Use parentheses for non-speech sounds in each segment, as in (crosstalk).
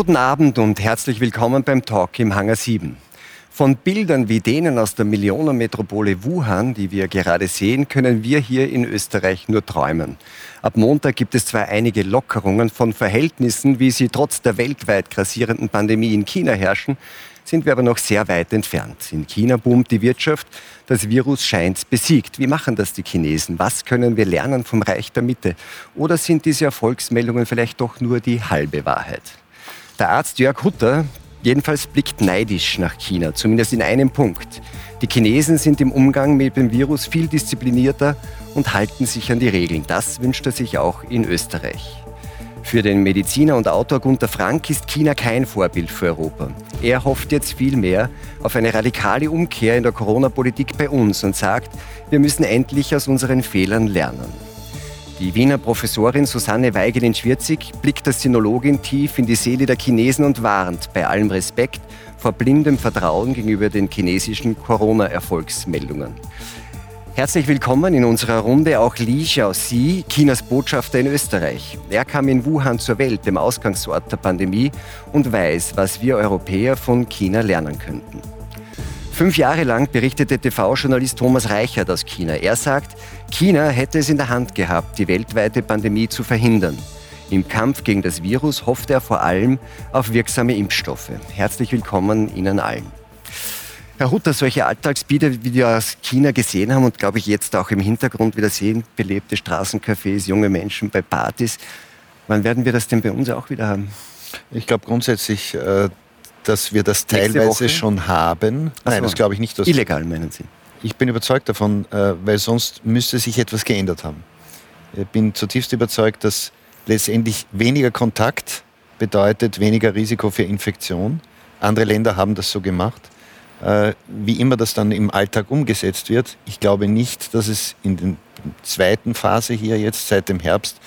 Guten Abend und herzlich willkommen beim Talk im Hangar 7. Von Bildern wie denen aus der Millionenmetropole Wuhan, die wir gerade sehen, können wir hier in Österreich nur träumen. Ab Montag gibt es zwar einige Lockerungen von Verhältnissen, wie sie trotz der weltweit grassierenden Pandemie in China herrschen, sind wir aber noch sehr weit entfernt. In China boomt die Wirtschaft, das Virus scheint besiegt. Wie machen das die Chinesen? Was können wir lernen vom Reich der Mitte? Oder sind diese Erfolgsmeldungen vielleicht doch nur die halbe Wahrheit? Der Arzt Jörg Hutter, jedenfalls blickt neidisch nach China, zumindest in einem Punkt. Die Chinesen sind im Umgang mit dem Virus viel disziplinierter und halten sich an die Regeln. Das wünscht er sich auch in Österreich. Für den Mediziner und Autor Gunther Frank ist China kein Vorbild für Europa. Er hofft jetzt vielmehr auf eine radikale Umkehr in der Corona-Politik bei uns und sagt, wir müssen endlich aus unseren Fehlern lernen. Die Wiener Professorin Susanne Weigelin-Schwirzig blickt als Sinologin tief in die Seele der Chinesen und warnt bei allem Respekt vor blindem Vertrauen gegenüber den chinesischen Corona-Erfolgsmeldungen. Herzlich willkommen in unserer Runde auch Li Xiaoxi, Chinas Botschafter in Österreich. Er kam in Wuhan zur Welt, dem Ausgangsort der Pandemie, und weiß, was wir Europäer von China lernen könnten. Fünf Jahre lang berichtete TV-Journalist Thomas Reichert aus China. Er sagt, China hätte es in der Hand gehabt, die weltweite Pandemie zu verhindern. Im Kampf gegen das Virus hofft er vor allem auf wirksame Impfstoffe. Herzlich willkommen Ihnen allen. Herr Hutter, solche Alltagsbilder, wie wir aus China gesehen haben und glaube ich jetzt auch im Hintergrund wieder sehen, belebte Straßencafés, junge Menschen bei Partys, wann werden wir das denn bei uns auch wieder haben? Ich glaube grundsätzlich, äh, dass wir das teilweise schon haben. Nein, so. das glaube ich nicht. Illegal meinen Sie? Ich bin überzeugt davon, äh, weil sonst müsste sich etwas geändert haben. Ich bin zutiefst überzeugt, dass letztendlich weniger Kontakt bedeutet weniger Risiko für Infektion. Andere Länder haben das so gemacht. Äh, wie immer das dann im Alltag umgesetzt wird, ich glaube nicht, dass es in der zweiten Phase hier jetzt seit dem Herbst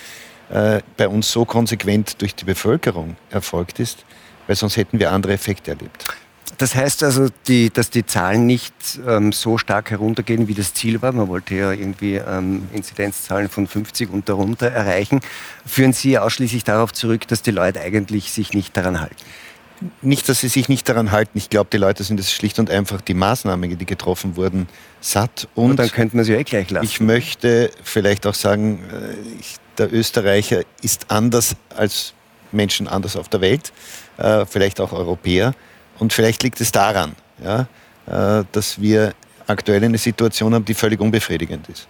äh, bei uns so konsequent durch die Bevölkerung erfolgt ist, weil sonst hätten wir andere Effekte erlebt. Das heißt also, die, dass die Zahlen nicht ähm, so stark heruntergehen, wie das Ziel war. Man wollte ja irgendwie ähm, Inzidenzzahlen von 50 und darunter erreichen. Führen Sie ausschließlich darauf zurück, dass die Leute eigentlich sich nicht daran halten? nicht, dass sie sich nicht daran halten. Ich glaube, die Leute sind es schlicht und einfach die Maßnahmen, die getroffen wurden, satt. Und, und dann könnten wir sie eh gleich lassen. Ich möchte vielleicht auch sagen, äh, ich, der Österreicher ist anders als Menschen anders auf der Welt, vielleicht auch Europäer. Und vielleicht liegt es daran, ja, äh, dass wir aktuell eine Situation haben, die völlig unbefriedigend ist.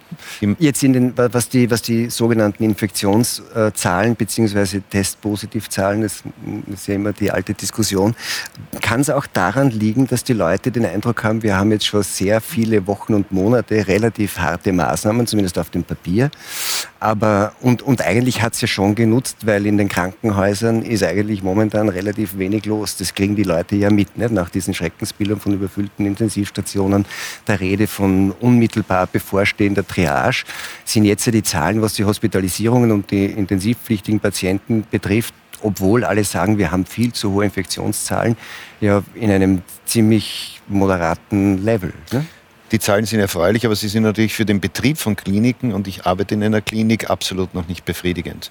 Jetzt in den, was, die, was die sogenannten Infektionszahlen bzw. Testpositivzahlen, das ist ja immer die alte Diskussion, kann es auch daran liegen, dass die Leute den Eindruck haben, wir haben jetzt schon sehr viele Wochen und Monate relativ harte Maßnahmen, zumindest auf dem Papier. Aber, und, und eigentlich hat es ja schon genutzt, weil in den Krankenhäusern ist eigentlich momentan relativ wenig los. Das kriegen die Leute ja mit, nicht? nach diesen Schreckensbildern von überfüllten Intensivstationen der Rede von unmittelbar bevorstehender Triage, sind jetzt ja die Zahlen, was die Hospitalisierungen und die intensivpflichtigen Patienten betrifft, obwohl alle sagen, wir haben viel zu hohe Infektionszahlen, ja in einem ziemlich moderaten Level. Ne? Die Zahlen sind erfreulich, aber sie sind natürlich für den Betrieb von Kliniken, und ich arbeite in einer Klinik, absolut noch nicht befriedigend.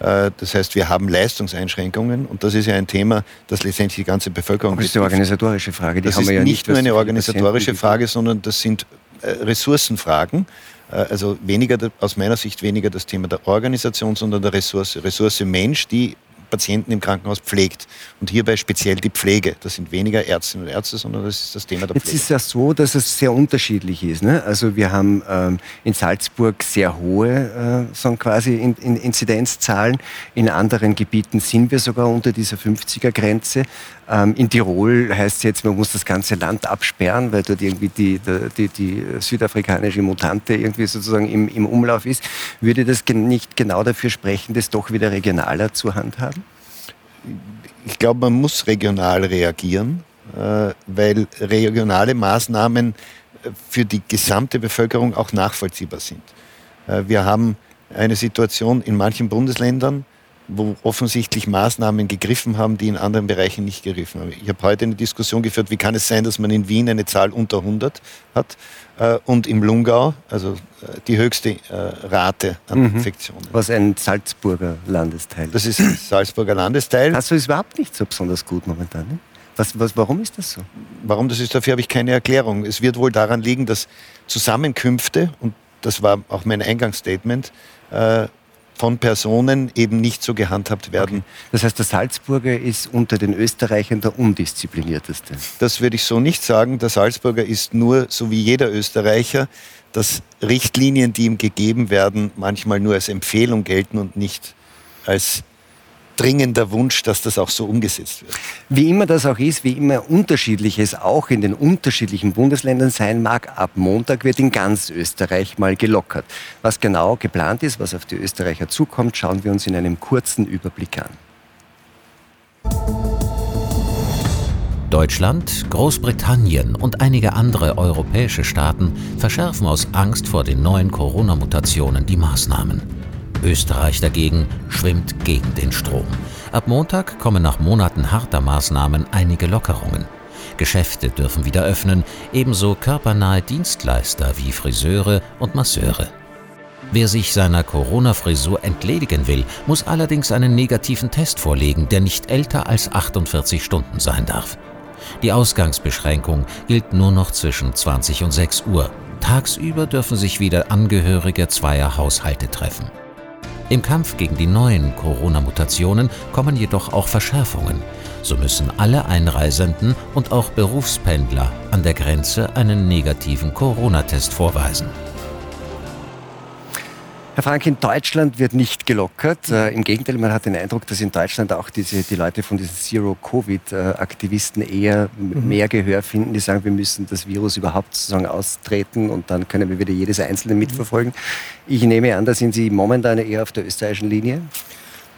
Äh, das heißt, wir haben Leistungseinschränkungen und das ist ja ein Thema, das letztendlich die ganze Bevölkerung betrifft. Das ist eine organisatorische Frage. Die das ist ja nicht, nicht nur eine organisatorische Frage, sondern das sind äh, Ressourcenfragen. Äh, also weniger, aus meiner Sicht weniger das Thema der Organisation, sondern der Ressource. Ressource Mensch, die Patienten im Krankenhaus pflegt. Und hierbei speziell die Pflege. Das sind weniger Ärztinnen und Ärzte, sondern das ist das Thema der Pflege. Jetzt ist ja so, dass es sehr unterschiedlich ist. Ne? Also wir haben ähm, in Salzburg sehr hohe äh, sagen quasi in, in Inzidenzzahlen. In anderen Gebieten sind wir sogar unter dieser 50er-Grenze. Ähm, in Tirol heißt es jetzt, man muss das ganze Land absperren, weil dort irgendwie die, die, die südafrikanische Mutante irgendwie sozusagen im, im Umlauf ist. Würde das nicht genau dafür sprechen, das doch wieder regionaler zu handhaben? Ich glaube, man muss regional reagieren, äh, weil regionale Maßnahmen äh, für die gesamte Bevölkerung auch nachvollziehbar sind. Äh, wir haben eine Situation in manchen Bundesländern, wo offensichtlich Maßnahmen gegriffen haben, die in anderen Bereichen nicht gegriffen haben. Ich habe heute eine Diskussion geführt, wie kann es sein, dass man in Wien eine Zahl unter 100 hat äh, und im Lungau, also äh, die höchste äh, Rate an mhm. Infektionen. Was ein Salzburger Landesteil Das ist ein (clears throat) Salzburger Landesteil. Also ist überhaupt nicht so besonders gut momentan. Ne? Was, was, warum ist das so? Warum das ist, dafür habe ich keine Erklärung. Es wird wohl daran liegen, dass Zusammenkünfte, und das war auch mein Eingangsstatement, äh, von Personen eben nicht so gehandhabt werden. Okay. Das heißt, der Salzburger ist unter den Österreichern der undisziplinierteste. Das würde ich so nicht sagen. Der Salzburger ist nur, so wie jeder Österreicher, dass Richtlinien, die ihm gegeben werden, manchmal nur als Empfehlung gelten und nicht als dringender Wunsch, dass das auch so umgesetzt wird. Wie immer das auch ist, wie immer unterschiedlich es auch in den unterschiedlichen Bundesländern sein mag, ab Montag wird in ganz Österreich mal gelockert. Was genau geplant ist, was auf die Österreicher zukommt, schauen wir uns in einem kurzen Überblick an. Deutschland, Großbritannien und einige andere europäische Staaten verschärfen aus Angst vor den neuen Corona-Mutationen die Maßnahmen. Österreich dagegen schwimmt gegen den Strom. Ab Montag kommen nach Monaten harter Maßnahmen einige Lockerungen. Geschäfte dürfen wieder öffnen, ebenso körpernahe Dienstleister wie Friseure und Masseure. Wer sich seiner Corona-Frisur entledigen will, muss allerdings einen negativen Test vorlegen, der nicht älter als 48 Stunden sein darf. Die Ausgangsbeschränkung gilt nur noch zwischen 20 und 6 Uhr. Tagsüber dürfen sich wieder Angehörige zweier Haushalte treffen. Im Kampf gegen die neuen Corona-Mutationen kommen jedoch auch Verschärfungen. So müssen alle Einreisenden und auch Berufspendler an der Grenze einen negativen Corona-Test vorweisen. Herr Frank, in Deutschland wird nicht gelockert. Äh, Im Gegenteil, man hat den Eindruck, dass in Deutschland auch diese, die Leute von diesen Zero-Covid-Aktivisten eher mhm. mehr Gehör finden, die sagen, wir müssen das Virus überhaupt sozusagen austreten und dann können wir wieder jedes Einzelne mitverfolgen. Ich nehme an, da sind Sie momentan eher auf der österreichischen Linie.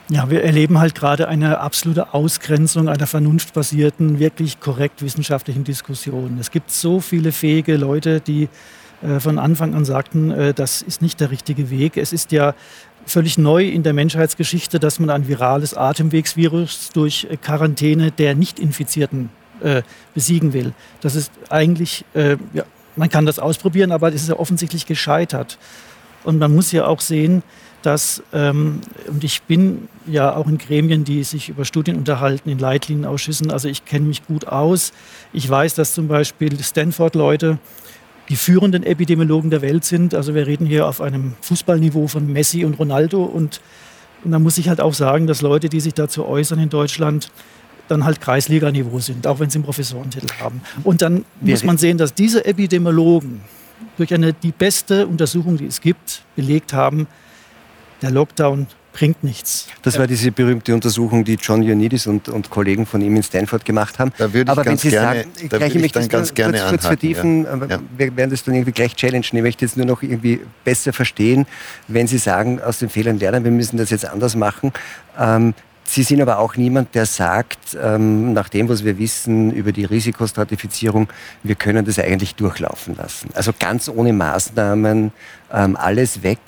Ja, wir erleben halt gerade eine absolute Ausgrenzung einer vernunftbasierten, wirklich korrekt wissenschaftlichen Diskussion. Es gibt so viele fähige Leute, die von Anfang an sagten, äh, das ist nicht der richtige Weg. Es ist ja völlig neu in der Menschheitsgeschichte, dass man ein virales Atemwegsvirus durch äh, Quarantäne der Nicht-Infizierten besiegen will. Das ist eigentlich, ja, man kann das ausprobieren, aber es ist ja offensichtlich gescheitert. Und man muss ja auch sehen, dass, ähm, und ich bin ja auch in Gremien, die sich über Studien unterhalten, in Leitlienenausschüssen, also ich kenne mich gut aus. Ich weiß, dass zum Beispiel Stanford-Leute die führenden Epidemiologen der Welt sind. Also wir reden hier auf einem Fußballniveau von Messi und Ronaldo. Und, und da muss ich halt auch sagen, dass Leute, die sich dazu äußern in Deutschland, dann halt Kreisliganiveau sind, auch wenn sie einen Professorentitel haben. Und dann muss man sehen, dass diese Epidemiologen durch eine, die beste Untersuchung, die es gibt, belegt haben, der Lockdown bringt nichts. Das war diese berühmte Untersuchung, die John Ioannidis und, und Kollegen von ihm in Stanford gemacht haben. Da würde ich Aber ganz wenn Sie gerne, sagen, gleich ich möchte ganz gerne kurz, kurz vertiefen, ja. Ja. wir werden das dann irgendwie gleich challengen. Ich möchte jetzt nur noch irgendwie besser verstehen, wenn Sie sagen, aus den Fehlern lernen, wir müssen das jetzt anders machen. Ähm, Sie sind aber auch niemand, der sagt, ähm, nach dem, was wir wissen über die Risikostratifizierung, wir können das eigentlich durchlaufen lassen. Also ganz ohne Maßnahmen, ähm, alles weg.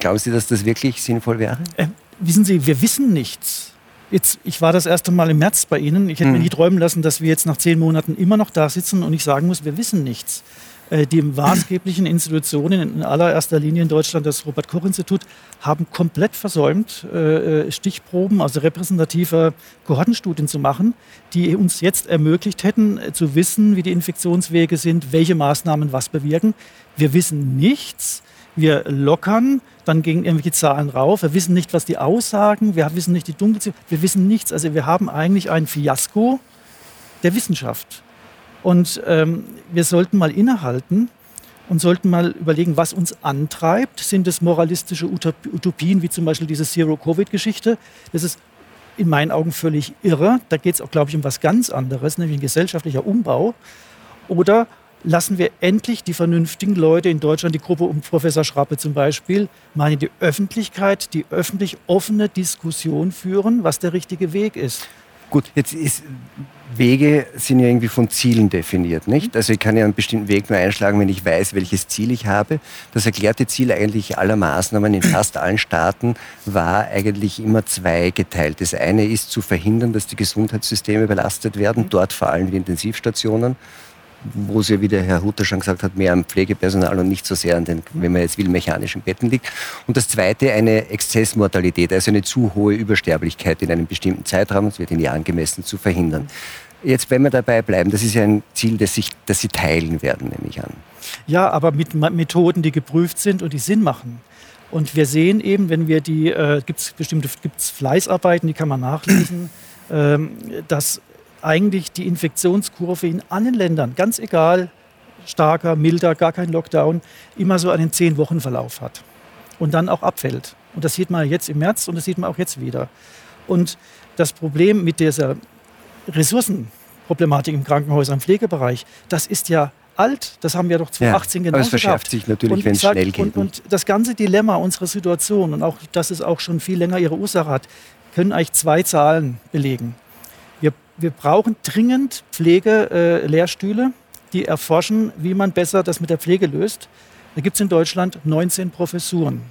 Glauben Sie, dass das wirklich sinnvoll wäre? Äh, wissen Sie, wir wissen nichts. Jetzt, ich war das erste Mal im März bei Ihnen. Ich hätte hm. mir nie träumen lassen, dass wir jetzt nach zehn Monaten immer noch da sitzen und ich sagen muss, wir wissen nichts. Äh, die maßgeblichen Institutionen, in allererster Linie in Deutschland das Robert-Koch-Institut, haben komplett versäumt, äh, äh, Stichproben, also repräsentative Kohortenstudien zu machen, die uns jetzt ermöglicht hätten, zu wissen, wie die Infektionswege sind, welche Maßnahmen was bewirken. Wir wissen nichts. Wir lockern, dann gehen irgendwelche Zahlen rauf. Wir wissen nicht, was die aussagen. Wir wissen nicht die Dunkelziffer. Wir wissen nichts. Also wir haben eigentlich ein Fiasko der Wissenschaft. Und ähm, wir sollten mal innehalten und sollten mal überlegen, was uns antreibt. Sind es moralistische Utopien, wie zum Beispiel diese Zero-Covid-Geschichte? Das ist in meinen Augen völlig irre. Da geht es auch, glaube ich, um was ganz anderes, nämlich ein gesellschaftlicher Umbau. Oder lassen wir endlich die vernünftigen Leute in Deutschland, die Gruppe um Professor Schrappe zum Beispiel, mal in die Öffentlichkeit, die öffentlich offene Diskussion führen, was der richtige Weg ist. Gut, jetzt ist Wege sind ja irgendwie von Zielen definiert, nicht? Also ich kann ja einen bestimmten Weg nur einschlagen, wenn ich weiß, welches Ziel ich habe. Das erklärte Ziel eigentlich aller Maßnahmen in fast allen Staaten war eigentlich immer zweigeteilt. Das eine ist zu verhindern, dass die Gesundheitssysteme belastet werden, dort vor allem die Intensivstationen wo sie, wie der Herr Hutter schon gesagt hat, mehr am Pflegepersonal und nicht so sehr an den, wenn man jetzt will, mechanischen Betten liegt. Und das Zweite, eine Exzessmortalität, also eine zu hohe Übersterblichkeit in einem bestimmten Zeitraum, das wird in Jahren gemessen, zu verhindern. Jetzt, wenn wir dabei bleiben, das ist ja ein Ziel, das, sich, das Sie teilen werden, nehme ich an. Ja, aber mit Methoden, die geprüft sind und die Sinn machen. Und wir sehen eben, wenn wir die, äh, gibt es bestimmte gibt's Fleißarbeiten, die kann man nachlesen, (clears throat) ähm, dass eigentlich die Infektionskurve in allen Ländern, ganz egal, starker, milder, gar kein Lockdown, immer so einen Zehn-Wochen-Verlauf hat und dann auch abfällt. Und das sieht man jetzt im März und das sieht man auch jetzt wieder. Und das Problem mit dieser Ressourcenproblematik im Krankenhaus, im Pflegebereich, das ist ja alt. Das haben wir doch 2018 ja, genau es verschärft sich natürlich, wenn es schnell geht. Und, und, das ganze Dilemma unserer Situation und auch, dass es auch schon viel länger ihre Ursache hat, können eigentlich zwei Zahlen belegen wir brauchen dringend Pflegelehrstühle, äh, die erforschen, wie man besser das mit der Pflege löst. Da gibt es in Deutschland 19 Professuren.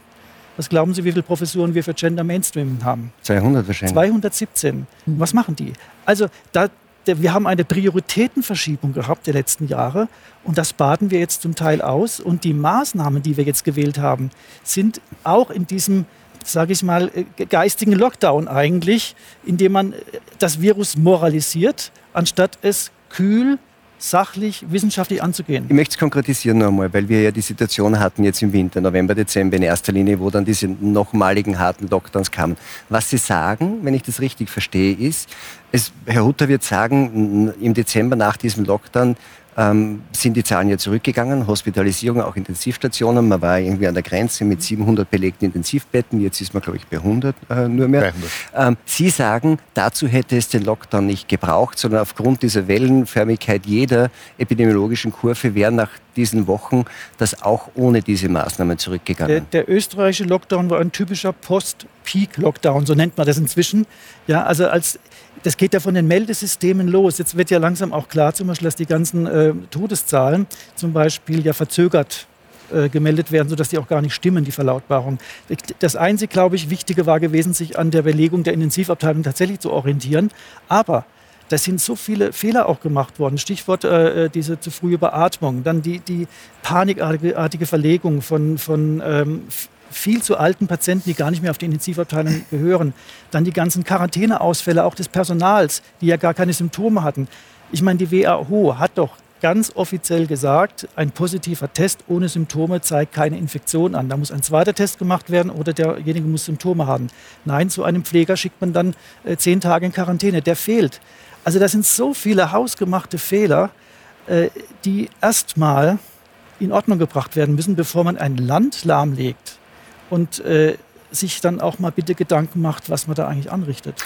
Was glauben Sie, wie viele Professuren wir für Gender Mainstream haben? 200 wahrscheinlich. 217. Mhm. Was machen die? Also da, wir haben eine Prioritätenverschiebung gehabt der letzten Jahre und das baden wir jetzt zum Teil aus. Und die Maßnahmen, die wir jetzt gewählt haben, sind auch in diesem sage ich mal, äh, geistigen Lockdown eigentlich, indem man äh, das Virus moralisiert, anstatt es kühl, sachlich, wissenschaftlich anzugehen. Ich möchte es konkretisieren nochmal, weil wir ja die Situation hatten jetzt im Winter, November, Dezember in erster Linie, wo dann diese nochmaligen harten Lockdowns kamen. Was Sie sagen, wenn ich das richtig verstehe, ist, es, Herr Hutter wird sagen, im Dezember nach diesem Lockdown ähm, sind die Zahlen ja zurückgegangen. Hospitalisierung, auch Intensivstationen. Man war irgendwie an der Grenze mit 700 belegten Intensivbetten. Jetzt ist man, glaube ich, bei 100 äh, nur mehr. Ähm, Sie sagen, dazu hätte es den Lockdown nicht gebraucht, sondern aufgrund dieser Wellenförmigkeit jeder epidemiologischen Kurve wäre nach diesen Wochen das auch ohne diese Maßnahmen zurückgegangen. Der, der österreichische Lockdown war ein typischer Post-Peak-Lockdown, so nennt man das inzwischen. Ja, also als das geht ja von den Meldesystemen los. Jetzt wird ja langsam auch klar, zum Beispiel, dass die ganzen äh, Todeszahlen zum Beispiel ja verzögert äh, gemeldet werden, sodass die auch gar nicht stimmen, die Verlautbarung. Das einzige, glaube ich, Wichtige war gewesen, sich an der Belegung der Intensivabteilung tatsächlich zu orientieren. Aber da sind so viele Fehler auch gemacht worden. Stichwort äh, äh diese zu frühe Beatmung, dann die, die panikartige Verlegung von, von ähm, viel zu alten Patienten, die gar nicht mehr auf die Intensivabteilung gehören. Dann die ganzen Quarantäneausfälle auch des Personals, die ja gar keine Symptome hatten. Ich meine, die WHO hat doch ganz offiziell gesagt, ein positiver Test ohne Symptome zeigt keine Infektion an. Da muss ein zweiter Test gemacht werden oder derjenige muss Symptome haben. Nein, zu einem Pfleger schickt man dann äh, zehn Tage in Quarantäne. Der fehlt. Also das sind so viele hausgemachte Fehler, äh, die erstmal in Ordnung gebracht werden müssen, bevor man ein Land lahmlegt und äh, sich dann auch mal bitte Gedanken macht, was man da eigentlich anrichtet.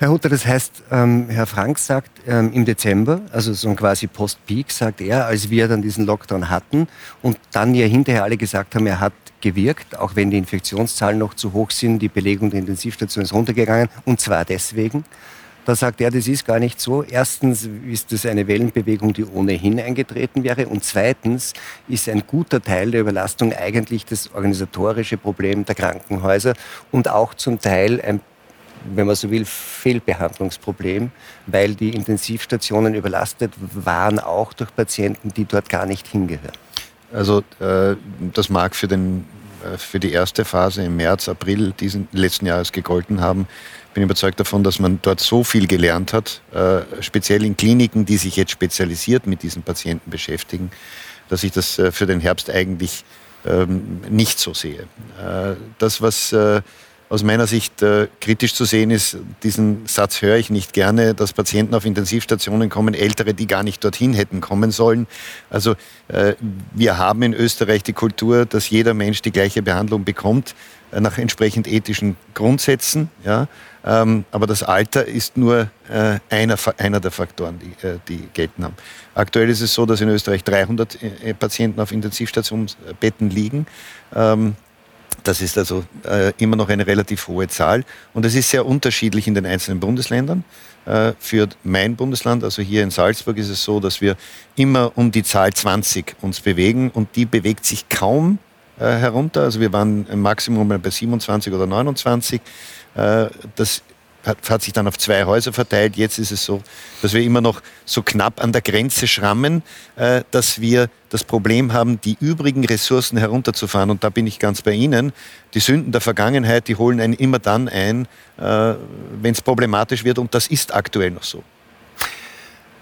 Herr Hutter, das heißt, ähm, Herr Frank sagt ähm, im Dezember, also so ein quasi Post-Peak, sagt er, als wir dann diesen Lockdown hatten und dann ja hinterher alle gesagt haben, er hat gewirkt, auch wenn die Infektionszahlen noch zu hoch sind, die Belegung der Intensivstation ist runtergegangen und zwar deswegen, da sagt er, das ist gar nicht so. Erstens ist es eine Wellenbewegung, die ohnehin eingetreten wäre. Und zweitens ist ein guter Teil der Überlastung eigentlich das organisatorische Problem der Krankenhäuser und auch zum Teil ein wenn man so will, Fehlbehandlungsproblem, weil die Intensivstationen überlastet waren, auch durch Patienten, die dort gar nicht hingehören. Also äh, das mag für, den, äh, für die erste Phase im März, April diesen letzten Jahres gegolten haben bin überzeugt davon, dass man dort so viel gelernt hat, äh, speziell in Kliniken, die sich jetzt spezialisiert mit diesen Patienten beschäftigen, dass ich das äh, für den Herbst eigentlich ähm, nicht so sehe. Äh, das, was äh, aus meiner Sicht äh, kritisch zu sehen ist, diesen Satz höre ich nicht gerne, dass Patienten auf Intensivstationen kommen, ältere, die gar nicht dorthin hätten kommen sollen. Also äh, wir haben in Österreich die Kultur, dass jeder Mensch die gleiche Behandlung bekommt nach entsprechend ethischen Grundsätzen. Ja. Ähm, aber das Alter ist nur äh, einer, einer der Faktoren, die, äh, die gelten haben. Aktuell ist es so, dass in Österreich 300 äh, Patienten auf Intensivstationsbetten liegen. Ähm, Das ist also äh, immer noch eine relativ hohe Zahl. Und es ist sehr unterschiedlich in den einzelnen Bundesländern. Äh, für mein Bundesland, also hier in Salzburg, ist es so, dass wir immer um die Zahl 20 uns bewegen und die bewegt sich kaum äh, herunter. Also wir waren im Maximum bei 27 oder 29. Äh, das hat, sich dann auf zwei Häuser verteilt. Jetzt ist es so, dass wir immer noch so knapp an der Grenze schrammen, äh, dass wir das Problem haben, die übrigen Ressourcen herunterzufahren. Und da bin ich ganz bei Ihnen. Die Sünden der Vergangenheit, die holen einen immer dann ein, äh, wenn es problematisch wird. Und das ist aktuell noch so.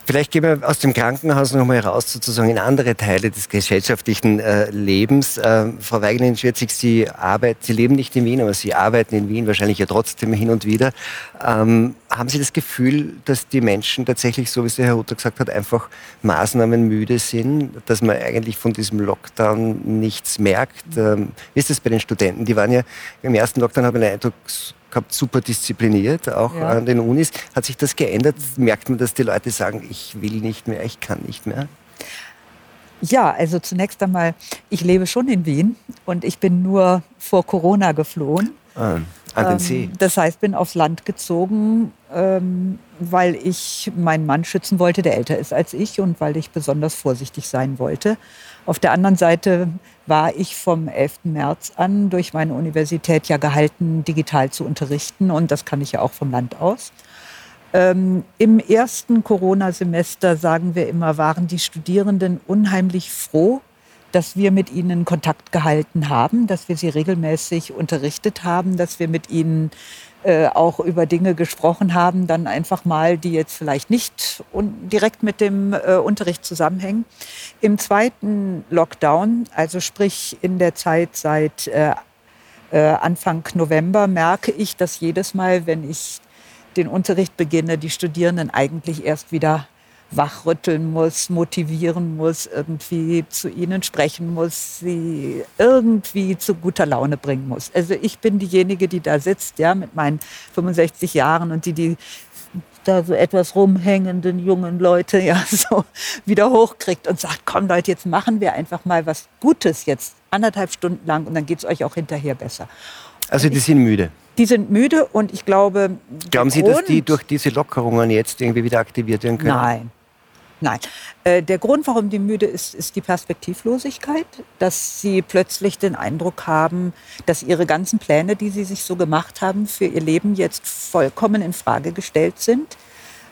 Vielleicht gehen wir aus dem Krankenhaus noch mal raus sozusagen in andere Teile des gesellschaftlichen äh, Lebens. Äh, Frau Weigelin Schwirzig, Sie arbeiten, Sie leben nicht in Wien, aber Sie arbeiten in Wien wahrscheinlich ja trotzdem hin und wieder. Ähm, haben Sie das Gefühl, dass die Menschen tatsächlich, so wie es der Herr Hutter gesagt hat, einfach maßnahmenmüde sind, dass man eigentlich von diesem Lockdown nichts merkt? Ähm, wie ist das bei den Studenten? Die waren ja im ersten Lockdown, habe ich den Eindruck, gehabt, super diszipliniert, auch ja. an den Unis. Hat sich das geändert? Merkt man, dass die Leute sagen, ich will nicht mehr, ich kann nicht mehr? Ja, also zunächst einmal, ich lebe schon in Wien und ich bin nur vor Corona geflohen. Ah, an den ähm, See. Das heißt, bin aufs Land gezogen, ähm, weil ich meinen Mann schützen wollte, der älter ist als ich und weil ich besonders vorsichtig sein wollte. Auf der anderen Seite war ich vom 11. März an durch meine Universität ja gehalten, digital zu unterrichten. Und das kann ich ja auch vom Land aus. Ähm, Im ersten Corona-Semester, sagen wir immer, waren die Studierenden unheimlich froh, dass wir mit ihnen Kontakt gehalten haben, dass wir sie regelmäßig unterrichtet haben, dass wir mit ihnen äh, auch über Dinge gesprochen haben, dann einfach mal, die jetzt vielleicht nicht direkt mit dem äh, Unterricht zusammenhängen. Im zweiten Lockdown, also sprich in der Zeit seit äh, äh Anfang November, merke ich, dass jedes Mal, wenn ich den Unterricht beginne, die Studierenden eigentlich erst wieder wachrütteln muss, motivieren muss, irgendwie zu ihnen sprechen muss, sie irgendwie zu guter Laune bringen muss. Also ich bin diejenige, die da sitzt, ja, mit meinen 65 Jahren und die die da so etwas rumhängenden jungen Leute ja (laughs) so wieder hochkriegt und sagt, komm Leute, jetzt machen wir einfach mal was Gutes jetzt anderthalb Stunden lang und dann geht es euch auch hinterher besser. Also die sind müde. Die sind müde und ich glaube. Glauben Sie, dass die durch diese Lockerungen jetzt irgendwie wieder aktiviert werden können? Nein, Nein. Äh, der Grund, warum die müde ist, ist die Perspektivlosigkeit, dass sie plötzlich den Eindruck haben, dass ihre ganzen Pläne, die sie sich so gemacht haben, für ihr Leben jetzt vollkommen in Frage gestellt sind,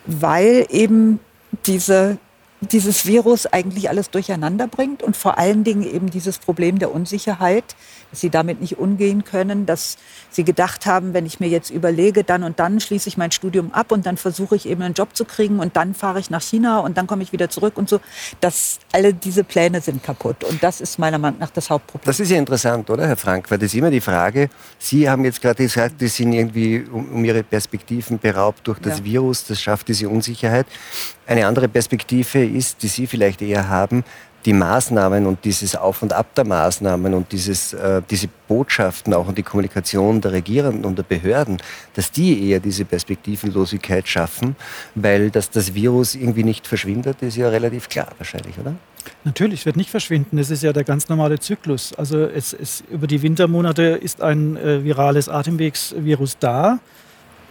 weil eben diese dieses Virus eigentlich alles durcheinander bringt und vor allen Dingen eben dieses Problem der Unsicherheit, dass sie damit nicht umgehen können, dass sie gedacht haben, wenn ich mir jetzt überlege, dann und dann schließe ich mein Studium ab und dann versuche ich eben einen Job zu kriegen und dann fahre ich nach China und dann komme ich wieder zurück und so, dass alle diese Pläne sind kaputt und das ist meiner Meinung nach das Hauptproblem. Das ist ja interessant, oder Herr Frank, weil das ist immer die Frage, Sie haben jetzt gerade gesagt, die sind irgendwie um, um ihre Perspektiven beraubt durch das ja. Virus, das schafft diese Unsicherheit. Eine andere Perspektive ist, die Sie vielleicht eher haben, die Maßnahmen und dieses Auf und Ab der Maßnahmen und dieses, äh, diese Botschaften auch und die Kommunikation der Regierenden und der Behörden, dass die eher diese Perspektivenlosigkeit schaffen, weil dass das Virus irgendwie nicht verschwindet, ist ja relativ klar wahrscheinlich, oder? Natürlich, wird nicht verschwinden. Das ist ja der ganz normale Zyklus. Also es, es, über die Wintermonate ist ein äh, virales Atemwegsvirus da.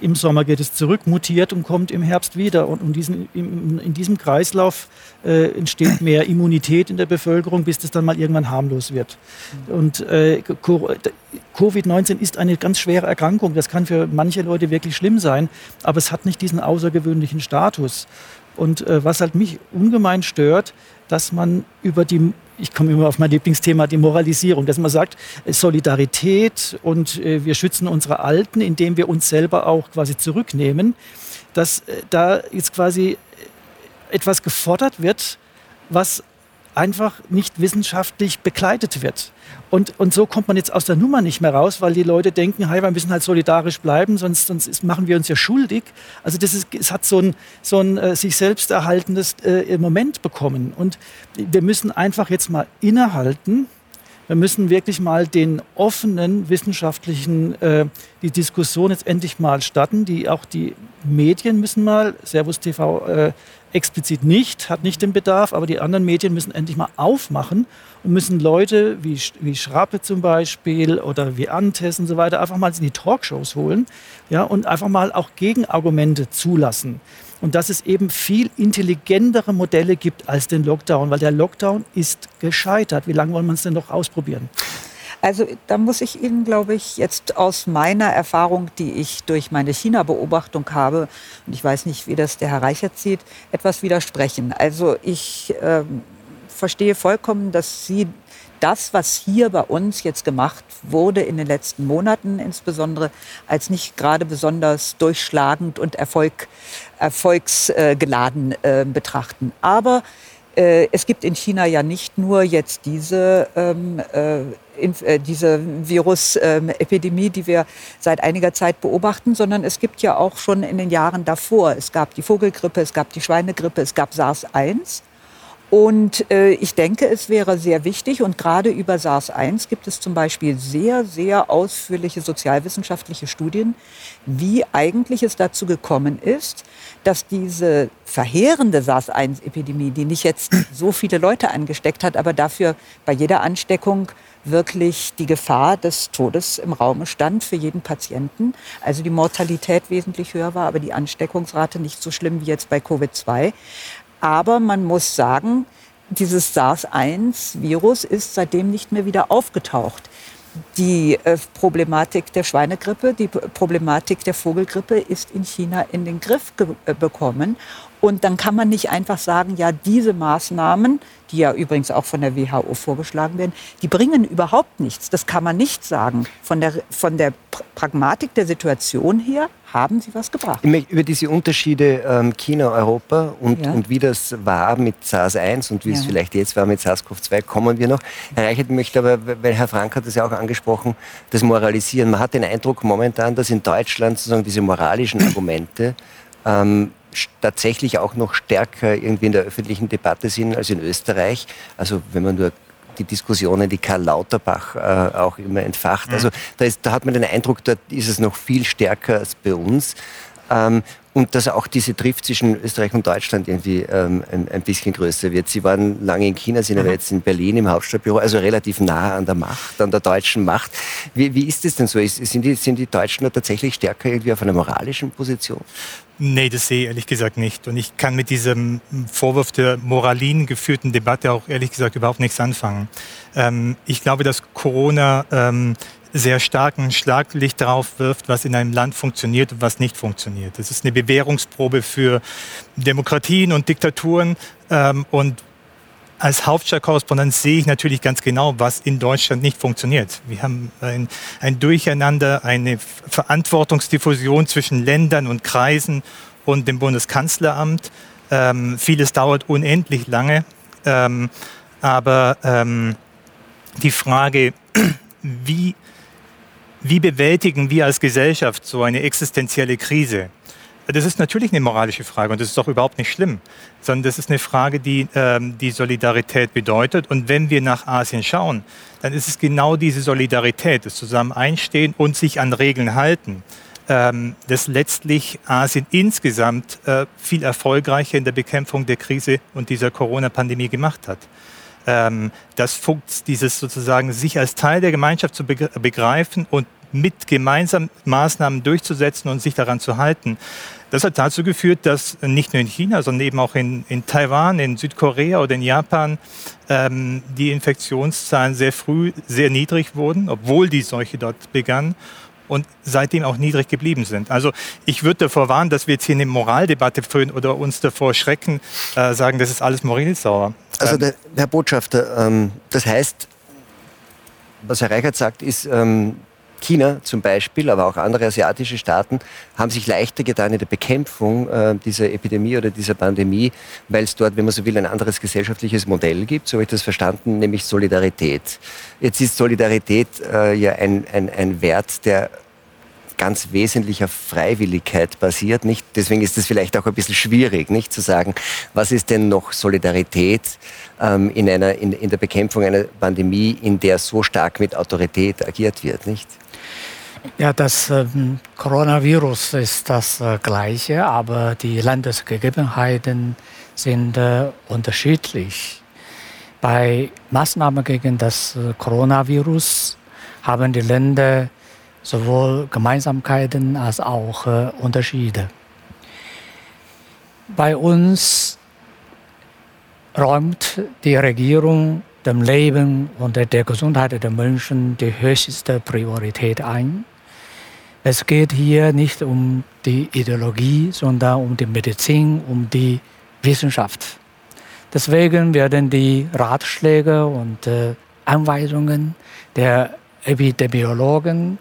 Im Sommer geht es zurück, mutiert und kommt im Herbst wieder. Und in, diesen, in, in diesem Kreislauf äh, entsteht mehr Immunität in der Bevölkerung, bis das dann mal irgendwann harmlos wird. Und äh, Covid-19 ist eine ganz schwere Erkrankung. Das kann für manche Leute wirklich schlimm sein, aber es hat nicht diesen außergewöhnlichen Status. Und äh, was halt mich ungemein stört, dass man über die ich komme immer auf mein Lieblingsthema, die Moralisierung, dass man sagt, Solidarität und äh, wir schützen unsere Alten, indem wir uns selber auch quasi zurücknehmen, dass äh, da jetzt quasi etwas gefordert wird, was einfach nicht wissenschaftlich begleitet wird. Und, und so kommt man jetzt aus der Nummer nicht mehr raus, weil die Leute denken, hey, wir müssen halt solidarisch bleiben, sonst, sonst ist, machen wir uns ja schuldig. Also das ist, es hat so ein, so ein äh, sich selbst erhaltendes äh, Moment bekommen. Und wir müssen einfach jetzt mal innehalten. Wir müssen wirklich mal den offenen wissenschaftlichen, äh, die Diskussion jetzt endlich mal starten. Die, auch die Medien müssen mal, Servus TV, äh, explizit nicht, hat nicht den Bedarf, aber die anderen Medien müssen endlich mal aufmachen und müssen Leute wie, wie Schrappe zum Beispiel oder wie Antes und so weiter einfach mal in die Talkshows holen ja, und einfach mal auch Gegenargumente zulassen. Und dass es eben viel intelligentere Modelle gibt als den Lockdown, weil der Lockdown ist gescheitert. Wie lange wollen wir es denn noch ausprobieren? Also da muss ich Ihnen, glaube ich, jetzt aus meiner Erfahrung, die ich durch meine China-Beobachtung habe, und ich weiß nicht, wie das der Herr Reichert sieht, etwas widersprechen. Also ich äh, verstehe vollkommen, dass Sie das, was hier bei uns jetzt gemacht wurde in den letzten Monaten, insbesondere als nicht gerade besonders durchschlagend und Erfolg, erfolgsgeladen äh, betrachten. Aber äh, es gibt in China ja nicht nur jetzt diese ähm, äh, diese Virusepidemie, die wir seit einiger Zeit beobachten, sondern es gibt ja auch schon in den Jahren davor, es gab die Vogelgrippe, es gab die Schweinegrippe, es gab SARS-1. Und äh, ich denke, es wäre sehr wichtig, und gerade über SARS-1 gibt es zum Beispiel sehr, sehr ausführliche sozialwissenschaftliche Studien, wie eigentlich es dazu gekommen ist, dass diese verheerende SARS-1-Epidemie, die nicht jetzt so viele Leute angesteckt hat, aber dafür bei jeder Ansteckung wirklich die Gefahr des Todes im Raum stand für jeden Patienten. Also die Mortalität wesentlich höher war, aber die Ansteckungsrate nicht so schlimm wie jetzt bei Covid-2. Aber man muss sagen, dieses SARS-1-Virus ist seitdem nicht mehr wieder aufgetaucht. Die äh, Problematik der Schweinegrippe, die Problematik der Vogelgrippe ist in China in den Griff äh, bekommen. Und dann kann man nicht einfach sagen, ja, diese Maßnahmen, die ja übrigens auch von der WHO vorgeschlagen werden, die bringen überhaupt nichts. Das kann man nicht sagen. Von der, von der Pragmatik der Situation her haben sie was gebracht. Über diese Unterschiede ähm, China, Europa und, ja. und wie das war mit SARS-1 und wie ja. es vielleicht jetzt war mit SARS-CoV-2, kommen wir noch. Herr Reichert möchte aber, weil Herr Frank hat das ja auch angesprochen, das Moralisieren. Man hat den Eindruck momentan, dass in Deutschland sozusagen diese moralischen Argumente ähm, tatsächlich auch noch stärker irgendwie in der öffentlichen Debatte sind als in Österreich. Also wenn man nur die Diskussionen, die Karl Lauterbach äh, auch immer entfacht. Mhm. Also da, ist, da, hat man den Eindruck, dort ist es noch viel stärker als bei uns. Ähm, und dass auch diese Drift zwischen Österreich und Deutschland irgendwie ähm, ein, ein, bisschen größer wird. Sie waren lange in China, sind aber mhm. jetzt in Berlin im Hauptstadtbüro, also relativ nah an der Macht, an der deutschen Macht. Wie, wie ist es denn so? Ist, sind, die, sind die Deutschen da tatsächlich stärker irgendwie auf einer moralischen Position? Nee, das sehe ich ehrlich gesagt nicht. Und ich kann mit diesem Vorwurf der Moralin geführten Debatte auch ehrlich gesagt überhaupt nichts anfangen. Ähm, ich glaube, dass Corona ähm, sehr starken Schlaglicht darauf wirft, was in einem Land funktioniert und was nicht funktioniert. Das ist eine Bewährungsprobe für Demokratien und Diktaturen. Ähm, und als Hauptstadtkorrespondent sehe ich natürlich ganz genau, was in Deutschland nicht funktioniert. Wir haben ein, ein Durcheinander, eine Verantwortungsdiffusion zwischen Ländern und Kreisen und dem Bundeskanzleramt. Ähm, vieles dauert unendlich lange. Ähm, aber ähm, die Frage, (clears throat) wie wie bewältigen wir als Gesellschaft so eine existenzielle Krise? Das ist natürlich eine moralische Frage und das ist doch überhaupt nicht schlimm, sondern das ist eine Frage, die ähm, die Solidarität bedeutet. Und wenn wir nach Asien schauen, dann ist es genau diese Solidarität, das Zusammen einstehen und sich an Regeln halten, ähm, das letztlich Asien insgesamt äh, viel erfolgreicher in der Bekämpfung der Krise und dieser Corona-Pandemie gemacht hat ähm, das dieses sozusagen sich als Teil der Gemeinschaft zu begreifen und mit gemeinsamen Maßnahmen durchzusetzen und sich daran zu halten. Das hat dazu geführt, dass nicht nur in China, sondern eben auch in, in Taiwan, in Südkorea oder in Japan ähm, die Infektionszahlen sehr früh sehr niedrig wurden, obwohl die Seuche dort begann und seitdem auch niedrig geblieben sind. Also ich würde davor warnen, dass wir jetzt hier eine Moraldebatte führen oder uns davor schrecken, äh, sagen, das ist alles moralsauer. Also der, Herr Botschafter, ähm, das heißt, was Herr Reichert sagt, ist, ähm, China zum Beispiel, aber auch andere asiatische Staaten haben sich leichter getan in der Bekämpfung äh, dieser Epidemie oder dieser Pandemie, weil es dort, wenn man so will, ein anderes gesellschaftliches Modell gibt, so habe ich das verstanden, nämlich Solidarität. Jetzt ist Solidarität äh, ja ein, ein, ein Wert, der ganz wesentlich auf Freiwilligkeit basiert. Nicht? Deswegen ist es vielleicht auch ein bisschen schwierig, nicht zu sagen, was ist denn noch Solidarität ähm, in, einer, in, in der Bekämpfung einer Pandemie, in der so stark mit Autorität agiert wird, nicht? Ja, das ähm, Coronavirus ist das äh, Gleiche, aber die Landesgegebenheiten sind äh, unterschiedlich. Bei Maßnahmen gegen das äh, Coronavirus haben die Länder sowohl Gemeinsamkeiten als auch äh, Unterschiede. Bei uns räumt die Regierung dem Leben und der Gesundheit der Menschen die höchste Priorität ein. Es geht hier nicht um die Ideologie, sondern um die Medizin, um die Wissenschaft. Deswegen werden die Ratschläge und äh, Anweisungen der Epidemiologen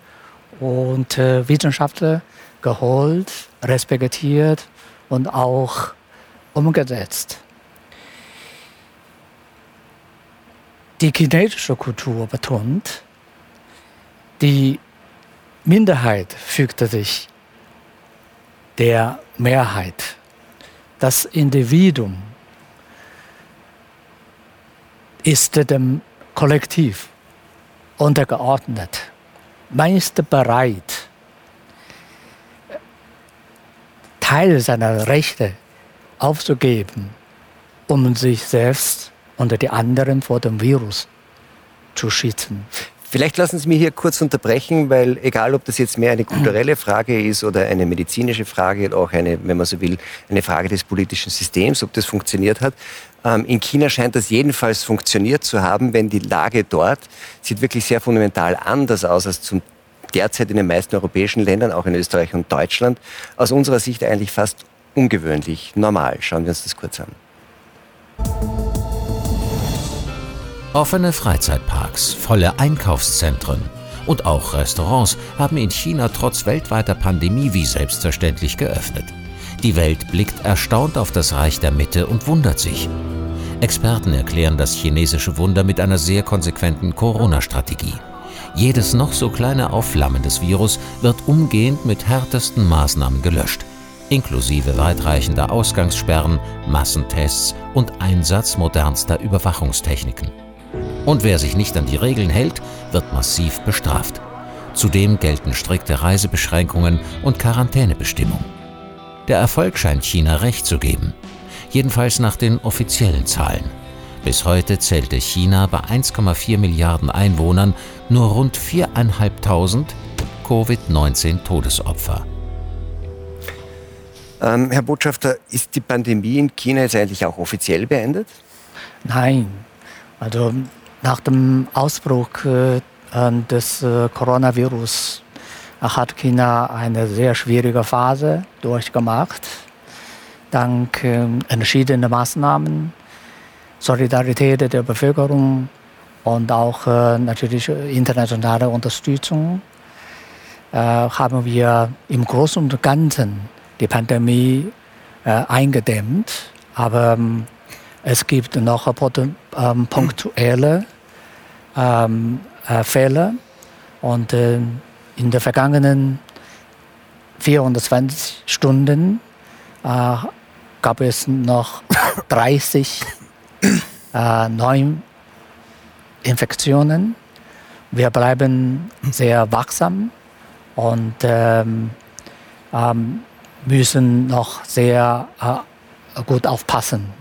und äh, Wissenschaftler geholt, respektiert und auch umgesetzt. Die chinesische Kultur betont, die Minderheit fügte sich der Mehrheit. Das Individuum ist dem Kollektiv untergeordnet. Ist bereit, Teile seiner Rechte aufzugeben, um sich selbst und die anderen vor dem Virus zu schützen. Vielleicht lassen Sie mich hier kurz unterbrechen, weil egal, ob das jetzt mehr eine kulturelle Frage ist oder eine medizinische Frage oder auch eine, wenn man so will, eine Frage des politischen Systems, ob das funktioniert hat. Ähm, in China scheint das jedenfalls funktioniert zu haben, wenn die Lage dort sieht wirklich sehr fundamental anders aus als zum derzeit in den meisten europäischen Ländern, auch in Österreich und Deutschland. Aus unserer Sicht eigentlich fast ungewöhnlich, normal. Schauen wir uns das kurz an. Offene Freizeitparks, volle Einkaufszentren und auch Restaurants haben in China trotz weltweiter Pandemie wie selbstverständlich geöffnet. Die Welt blickt erstaunt auf das Reich der Mitte und wundert sich. Experten erklären das chinesische Wunder mit einer sehr konsequenten Corona-Strategie. Jedes noch so kleine Aufflammen des Virus wird umgehend mit härtesten Maßnahmen gelöscht, inklusive weitreichender Ausgangssperren, Massentests und Einsatz modernster Überwachungstechniken. Und wer sich nicht an die Regeln hält, wird massiv bestraft. Zudem gelten strikte Reisebeschränkungen und Quarantänebestimmungen. Der Erfolg scheint China recht zu geben. Jedenfalls nach den offiziellen Zahlen. Bis heute zählte China bei 1,4 Milliarden Einwohnern nur rund 4.500 Covid-19-Todesopfer. Ähm, Herr Botschafter, ist die Pandemie in China jetzt eigentlich auch offiziell beendet? Nein. Also nach dem Ausbruch äh, des äh, Coronavirus hat China eine sehr schwierige Phase durchgemacht. Dank äh, entschiedener Maßnahmen, Solidarität der Bevölkerung und auch äh, natürlich internationale Unterstützung haben wir im Großen und Ganzen die Pandemie eingedämmt. Aber ähm, es gibt noch ähm, punktuelle ähm, äh, Fälle. Und äh, in den vergangenen 420 Stunden äh, gab es noch (coughs) 30 äh, Neuinfektionen. Wir bleiben sehr wachsam und ähm, ähm, müssen noch sehr äh, gut aufpassen.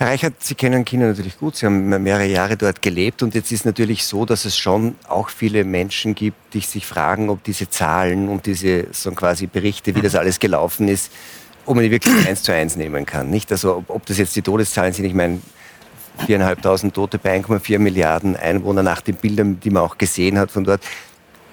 Herr Reichert, Sie kennen China natürlich gut. Sie haben mehrere Jahre dort gelebt. Und jetzt ist natürlich so, dass es schon auch viele Menschen gibt, die sich fragen, ob diese Zahlen und diese so quasi Berichte, wie das alles gelaufen ist, ob man die wirklich (clears throat) eins zu eins nehmen kann. Nicht? Also, ob, ob das jetzt die Todeszahlen sind. Ich meine, 4.500 Tote bei 1,4 Milliarden Einwohner nach den Bildern, die man auch gesehen hat von dort.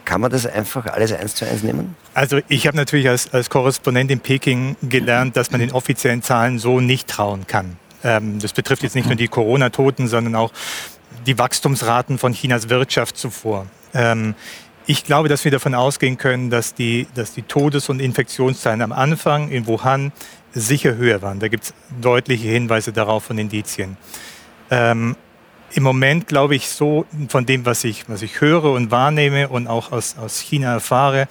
Kann man das einfach alles eins zu eins nehmen? Also ich habe natürlich als, als Korrespondent in Peking gelernt, dass man den offiziellen Zahlen so nicht trauen kann. Ähm, das betrifft jetzt nicht nur die Corona-Toten, sondern auch die Wachstumsraten von Chinas Wirtschaft zuvor. Ähm, ich glaube, dass wir davon ausgehen können, dass die, dass die Todes- und Infektionszahlen am Anfang in Wuhan sicher höher waren. Da gibt es deutliche Hinweise darauf von Indizien. Ähm, Im Moment glaube ich so, von dem, was ich, was ich höre und wahrnehme und auch aus, aus China erfahre,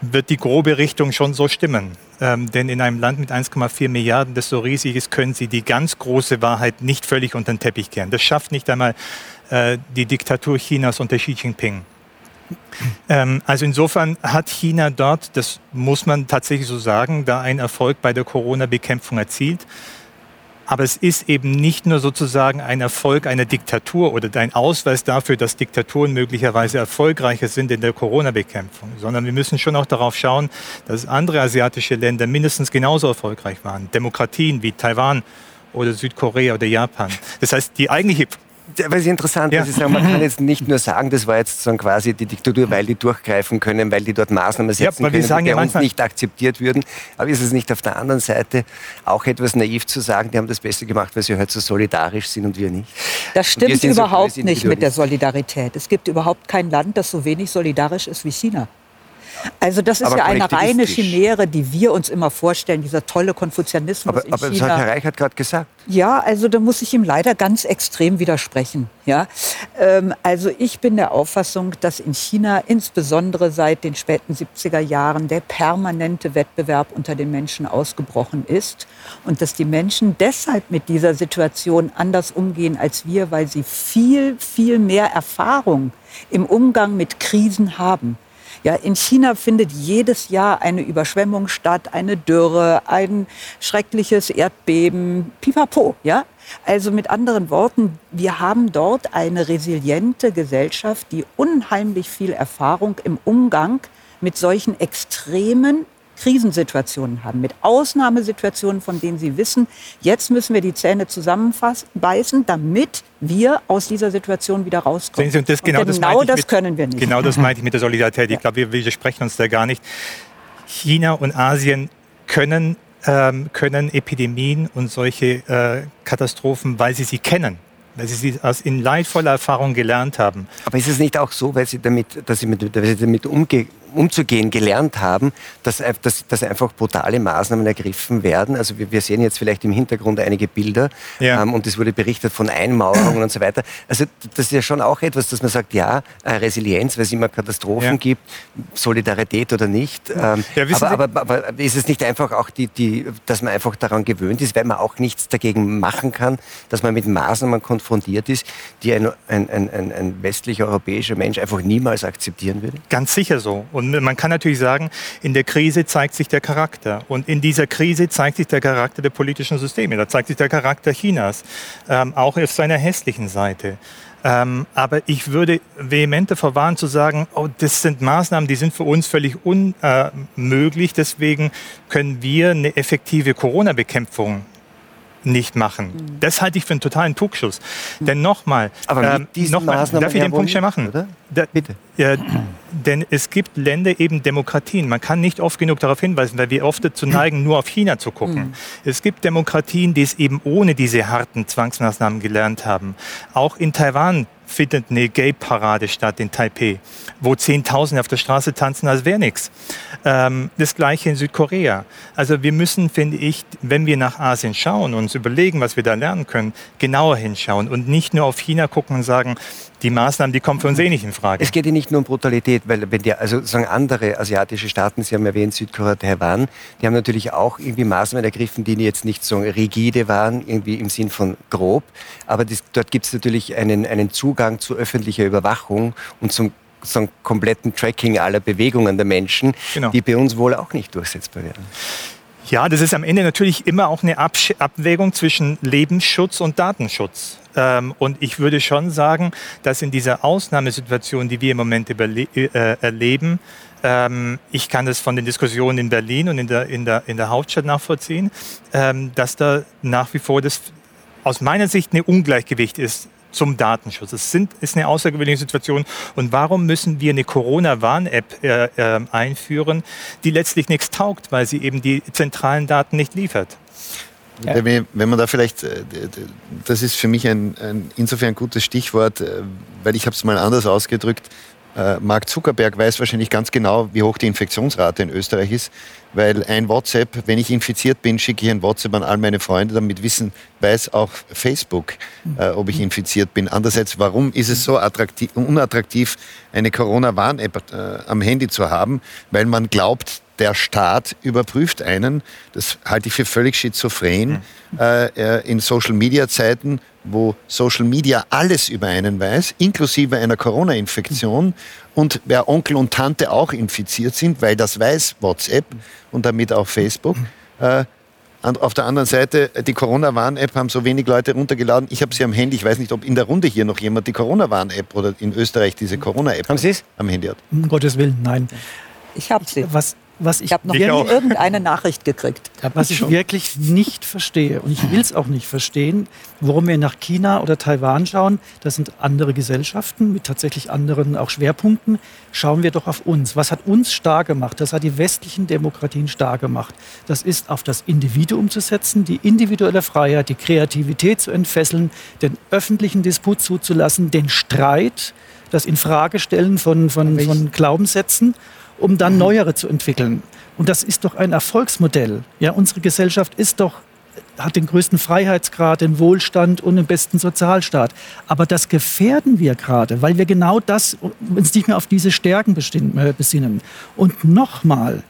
wird die grobe Richtung schon so stimmen. Ähm, denn in einem Land mit 1,4 Milliarden, das so riesig ist, können Sie die ganz große Wahrheit nicht völlig unter den Teppich kehren. Das schafft nicht einmal äh, die Diktatur Chinas unter Xi Jinping. Ähm, also insofern hat China dort, das muss man tatsächlich so sagen, da einen Erfolg bei der Corona-Bekämpfung erzielt. Aber es ist eben nicht nur sozusagen ein Erfolg einer Diktatur oder ein Ausweis dafür, dass Diktaturen möglicherweise erfolgreicher sind in der Corona-Bekämpfung, sondern wir müssen schon auch darauf schauen, dass andere asiatische Länder mindestens genauso erfolgreich waren. Demokratien wie Taiwan oder Südkorea oder Japan. Das heißt, die eigentliche weil es interessant ja. ist, sagen, man kann (laughs) jetzt nicht nur sagen, das war jetzt sozusagen quasi die Diktatur, weil die durchgreifen können, weil die dort Maßnahmen setzen ja, können, die ja uns nicht akzeptiert würden. Aber ist es nicht auf der anderen Seite auch etwas naiv zu sagen, die haben das besser gemacht, weil sie heute so solidarisch sind und wir nicht? Das stimmt überhaupt so nicht mit der Solidarität. Es gibt überhaupt kein Land, das so wenig solidarisch ist wie China. Also das ist aber ja eine reine Chimäre, die wir uns immer vorstellen, dieser tolle Konfuzianismus aber, in aber China. das hat Herr Reichert gerade gesagt. Ja, also da muss ich ihm leider ganz extrem widersprechen. Ja? Ähm, also ich bin der Auffassung, dass in China insbesondere seit den späten 70er Jahren der permanente Wettbewerb unter den Menschen ausgebrochen ist und dass die Menschen deshalb mit dieser Situation anders umgehen als wir, weil sie viel, viel mehr Erfahrung im Umgang mit Krisen haben. Ja, in China findet jedes Jahr eine Überschwemmung statt, eine Dürre, ein schreckliches Erdbeben, pipapo, ja? Also mit anderen Worten, wir haben dort eine resiliente Gesellschaft, die unheimlich viel Erfahrung im Umgang mit solchen extremen Krisensituationen haben, mit Ausnahmesituationen, von denen sie wissen, jetzt müssen wir die Zähne zusammenbeißen, damit wir aus dieser Situation wieder rauskommen. Sie, und das, genau, und genau das, mit, können wir nicht. Genau das meinte ich mit der Solidarität. Ich glaube, wir widersprechen uns da gar nicht. China und Asien können, ähm, können Epidemien und solche äh, Katastrophen, weil sie sie kennen weil sie sie aus in leidvoller Erfahrung gelernt haben. Aber ist es nicht auch so, weil sie damit, dass sie, mit, weil sie damit umgehen? Umzugehen gelernt haben, dass, dass, dass, einfach brutale Maßnahmen ergriffen werden. Also wir, wir sehen jetzt vielleicht im Hintergrund einige Bilder ja. ähm, und es wurde berichtet von Einmauerungen und so weiter. Also das ist ja schon auch etwas, dass man sagt, ja, äh, Resilienz, weil es immer Katastrophen ja. gibt, Solidarität oder nicht. Ähm, ja, aber, aber, aber, ist es nicht einfach auch, die, die, dass man einfach daran gewöhnt ist, weil man auch nichts dagegen machen kann, dass man mit Maßnahmen konfrontiert ist, die ein, ein, ein, ein westlicher europäischer Mensch einfach niemals akzeptieren würde? Ganz sicher so. Und und man kann natürlich sagen, in der Krise zeigt sich der Charakter. Und in dieser Krise zeigt sich der Charakter der politischen Systeme. Da zeigt sich der Charakter Chinas, ähm, auch auf seiner hässlichen Seite. Ähm, aber ich würde vehement davor warnen zu sagen, oh, das sind Maßnahmen, die sind für uns völlig unmöglich. Deswegen können wir eine effektive Corona-Bekämpfung nicht machen. Mhm. Das halte ich für einen totalen Tugschuss. Mhm. Denn nochmal, ähm, noch darf ich den Punkt schnell machen? Da, Bitte. Äh, denn es gibt Länder, eben Demokratien. Man kann nicht oft genug darauf hinweisen, weil wir oft dazu neigen, nur auf China zu gucken. Mhm. Es gibt Demokratien, die es eben ohne diese harten Zwangsmaßnahmen gelernt haben. Auch in Taiwan findet eine Gay-Parade statt in Taipei, wo Zehntausende auf der Straße tanzen, als wäre nichts. Ähm, das gleiche in Südkorea. Also wir müssen, finde ich, wenn wir nach Asien schauen und uns überlegen, was wir da lernen können, genauer hinschauen und nicht nur auf China gucken und sagen, die Maßnahmen, die kommen für uns eh nicht in Frage. Es geht ja nicht nur um Brutalität, weil wenn die, also sagen andere asiatische Staaten, Sie haben erwähnt Südkorea, Taiwan, die haben natürlich auch irgendwie Maßnahmen ergriffen, die jetzt nicht so rigide waren, irgendwie im Sinn von grob, aber das, dort gibt es natürlich einen, einen Zugang zu öffentlicher Überwachung und zum so kompletten Tracking aller Bewegungen der Menschen, genau. die bei uns wohl auch nicht durchsetzbar werden. Ja, das ist am Ende natürlich immer auch eine Abwägung zwischen Lebensschutz und Datenschutz. Ähm, und ich würde schon sagen, dass in dieser Ausnahmesituation, die wir im Moment äh, erleben, ähm, ich kann das von den Diskussionen in Berlin und in der, in der, in der Hauptstadt nachvollziehen, ähm, dass da nach wie vor das aus meiner Sicht ein Ungleichgewicht ist zum Datenschutz. Es sind, ist eine außergewöhnliche Situation. Und warum müssen wir eine Corona-Warn-App äh, äh, einführen, die letztlich nichts taugt, weil sie eben die zentralen Daten nicht liefert? Ja. Wenn man da vielleicht, äh, das ist für mich ein, ein insofern ein gutes Stichwort, äh, weil ich habe es mal anders ausgedrückt. Äh, Mark Zuckerberg weiß wahrscheinlich ganz genau, wie hoch die Infektionsrate in Österreich ist, weil ein WhatsApp, wenn ich infiziert bin, schicke ich ein WhatsApp an all meine Freunde, damit wissen, weiß auch Facebook, äh, ob ich infiziert bin. Andererseits, warum ist es so attraktiv, unattraktiv, eine Corona-Warn-App äh, am Handy zu haben? Weil man glaubt, der Staat überprüft einen. Das halte ich für völlig schizophren. Mhm. Äh, in Social-Media-Zeiten, wo Social Media alles über einen weiß, inklusive einer Corona-Infektion und wer Onkel und Tante auch infiziert sind, weil das weiß WhatsApp und damit auch Facebook, äh, Auf der anderen Seite, die Corona-Warn-App haben so wenig Leute runtergeladen. Ich habe sie am Handy. Ich weiß nicht, ob in der Runde hier noch jemand die Corona-Warn-App oder in Österreich diese Corona-App haben Sie es am Handy hat. Um Gottes Willen, nein. Ich habe sie. Was, was ich, ich habe noch nie irgendeine Nachricht gekriegt. Was ich wirklich nicht verstehe, und ich will es auch nicht verstehen, warum wir nach China oder Taiwan schauen, das sind andere Gesellschaften mit tatsächlich anderen auch Schwerpunkten, schauen wir doch auf uns. Was hat uns stark gemacht? Das hat die westlichen Demokratien stark gemacht. Das ist auf das Individuum zu setzen, die individuelle Freiheit, die Kreativität zu entfesseln, den öffentlichen Disput zuzulassen, den Streit, das Infragestellen von, von, von Glaubenssätzen um dann neuere zu entwickeln. Und das ist doch ein Erfolgsmodell. Ja, unsere Gesellschaft ist doch hat den größten Freiheitsgrad, den Wohlstand und den besten Sozialstaat. Aber das gefährden wir gerade, weil wir genau das uns nicht mehr auf diese Stärken äh, besinnen. Und nochmal,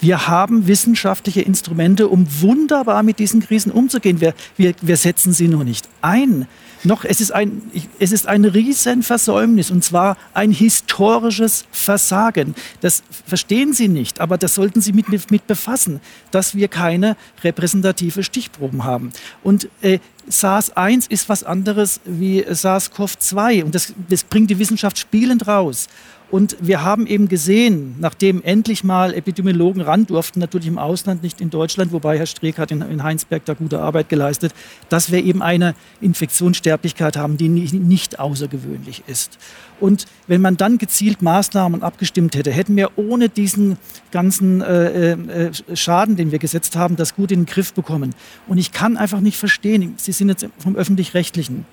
wir haben wissenschaftliche Instrumente, um wunderbar mit diesen Krisen umzugehen. Wir, wir, wir setzen sie nur nicht ein noch, es ist ein, es ist ein Riesenversäumnis und zwar ein historisches Versagen. Das verstehen Sie nicht, aber das sollten Sie mit, mit befassen, dass wir keine repräsentative Stichproben haben. Und äh, SARS-1 ist was anderes wie SARS-CoV-2 und das, das bringt die Wissenschaft spielend raus. Und wir haben eben gesehen, nachdem endlich mal Epidemiologen ran durften, natürlich im Ausland, nicht in Deutschland, wobei Herr Streeck hat in, in Heinsberg da gute Arbeit geleistet, dass wir eben eine Infektionssterblichkeit haben, die nicht, nicht außergewöhnlich ist. Und wenn man dann gezielt Maßnahmen abgestimmt hätte, hätten wir ohne diesen ganzen äh, äh, Schaden, den wir gesetzt haben, das gut in den Griff bekommen. Und ich kann einfach nicht verstehen, Sie sind jetzt vom öffentlich-rechtlichen,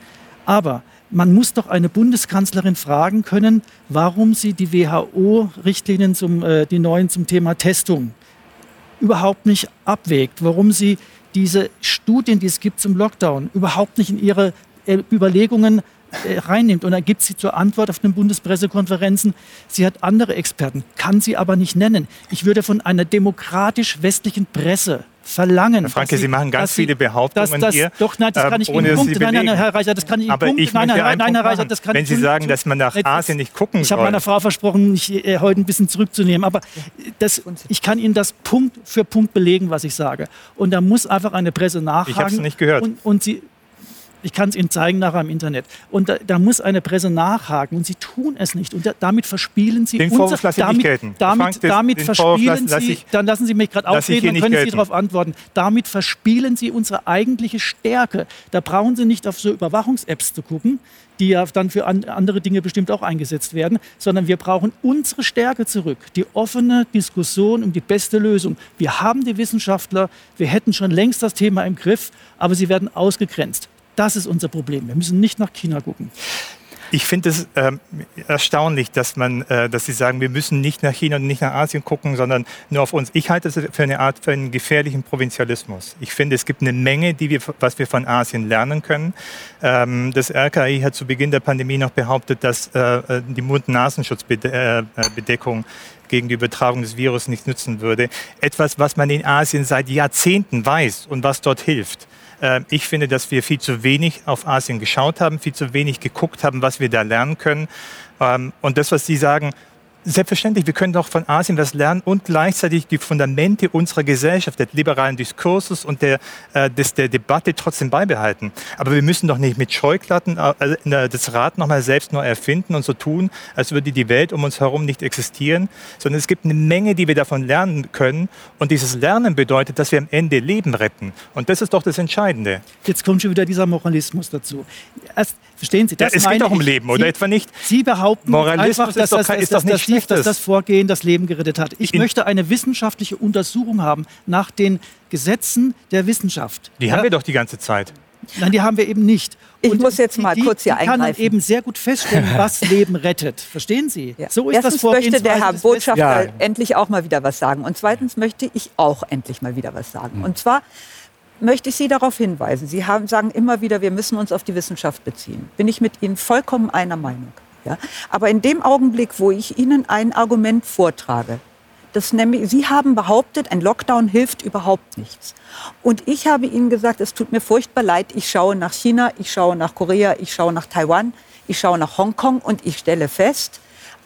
aber man muss doch eine Bundeskanzlerin fragen können, warum sie die WHO-Richtlinien, äh, die neuen zum Thema Testung, überhaupt nicht abwägt, warum sie diese Studien, die es gibt zum Lockdown, überhaupt nicht in ihre äh, Überlegungen äh, reinnimmt. Und dann gibt sie zur Antwort auf den Bundespressekonferenzen, sie hat andere Experten, kann sie aber nicht nennen. Ich würde von einer demokratisch-westlichen Presse verlangen. Herr Franke, Sie, machen ganz viele Behauptungen dass, dass, hier. Doch, nein, das kann ich Ihnen Punkt. Nein, nein, Herr Reicher, das kann ich Ihnen Aber ich nein, nein, nein, Herr Reicher, das kann Wenn Sie sagen, dass man nach Asien nicht gucken Ich habe meiner Frau versprochen, mich äh, heute ein bisschen zurückzunehmen. Aber das, ich kann Ihnen das Punkt für Punkt belegen, was ich sage. Und da muss einfach eine Presse nachfragen. Ich habe es nicht gehört. Und, und Sie, ich kann es Ihnen zeigen nachher im Internet. Und da, da, muss eine Presse nachhaken und sie tun es nicht. Und da, damit verspielen sie den unser, Vorwurf damit, gelten. damit, damit verspielen lassen, sie, ich, dann lassen Sie mich gerade ausreden, dann können gelten. Sie darauf antworten. Damit verspielen Sie unsere eigentliche Stärke. Da brauchen Sie nicht auf so Überwachungs-Apps zu gucken, die ja dann für an, andere Dinge bestimmt auch eingesetzt werden, sondern wir brauchen unsere Stärke zurück, die offene Diskussion um die beste Lösung. Wir haben die Wissenschaftler, wir hätten schon längst das Thema im Griff, aber sie werden ausgegrenzt. Das ist unser Problem. Wir müssen nicht nach China gucken. Ich finde es ähm, erstaunlich, dass man, äh, dass Sie sagen, wir müssen nicht nach China und nicht nach Asien gucken, sondern nur auf uns. Ich halte es für eine Art für einen gefährlichen Provinzialismus. Ich finde, es gibt eine Menge, die wir, was wir von Asien lernen können. Ähm, das RKI hat zu Beginn der Pandemie noch behauptet, dass äh, äh die Mund-Nasenschutzbedeckung gegen die Übertragung des Virus nicht nützen würde. Etwas, was man in Asien seit Jahrzehnten weiß und was dort hilft. Ähm, ich finde, dass wir viel zu wenig auf Asien geschaut haben, viel zu wenig geguckt haben, was wir da lernen können. Ähm, und das, was Sie sagen, Selbstverständlich, wir können doch von Asien was lernen und gleichzeitig die Fundamente unserer Gesellschaft, des liberalen Diskurses und der, äh, des, der Debatte trotzdem beibehalten. Aber wir müssen doch nicht mit Scheuklatten äh, das Rad nochmal selbst neu erfinden und so tun, als würde die Welt um uns herum nicht existieren, sondern es gibt eine Menge, die wir davon lernen können. Und dieses Lernen bedeutet, dass wir am Ende Leben retten. Und das ist doch das Entscheidende. Jetzt kommt schon wieder dieser Moralismus dazu. Erst, verstehen Sie, das ja, es geht doch um Leben, oder etwa nicht? Sie behaupten Moralismus einfach, dass, ist doch, ist das, doch nicht dass das Vorgehen das Leben gerettet hat. Ich In möchte eine wissenschaftliche Untersuchung haben nach den Gesetzen der Wissenschaft. Die ja? haben wir doch die ganze Zeit. Nein, die haben wir eben nicht. Ich und muss jetzt mal die, kurz hier die eingreifen. kann eben sehr gut feststellen, (laughs) was Leben rettet. Verstehen Sie? Ja. So ist Erstens das möchte der Herr Botschafter ja. endlich auch mal wieder was sagen. Und zweitens möchte ich auch endlich mal wieder was sagen. Und zwar möchte ich Sie darauf hinweisen. Sie haben, sagen immer wieder, wir müssen uns auf die Wissenschaft beziehen. Bin ich mit Ihnen vollkommen einer Meinung. Ja? Aber in dem Augenblick, wo ich Ihnen ein Argument vortrage, das nämlich, Sie haben behauptet, ein Lockdown hilft überhaupt nichts. Und ich habe Ihnen gesagt, es tut mir furchtbar leid, ich schaue nach China, ich schaue nach Korea, ich schaue nach Taiwan, ich schaue nach Hongkong und ich stelle fest,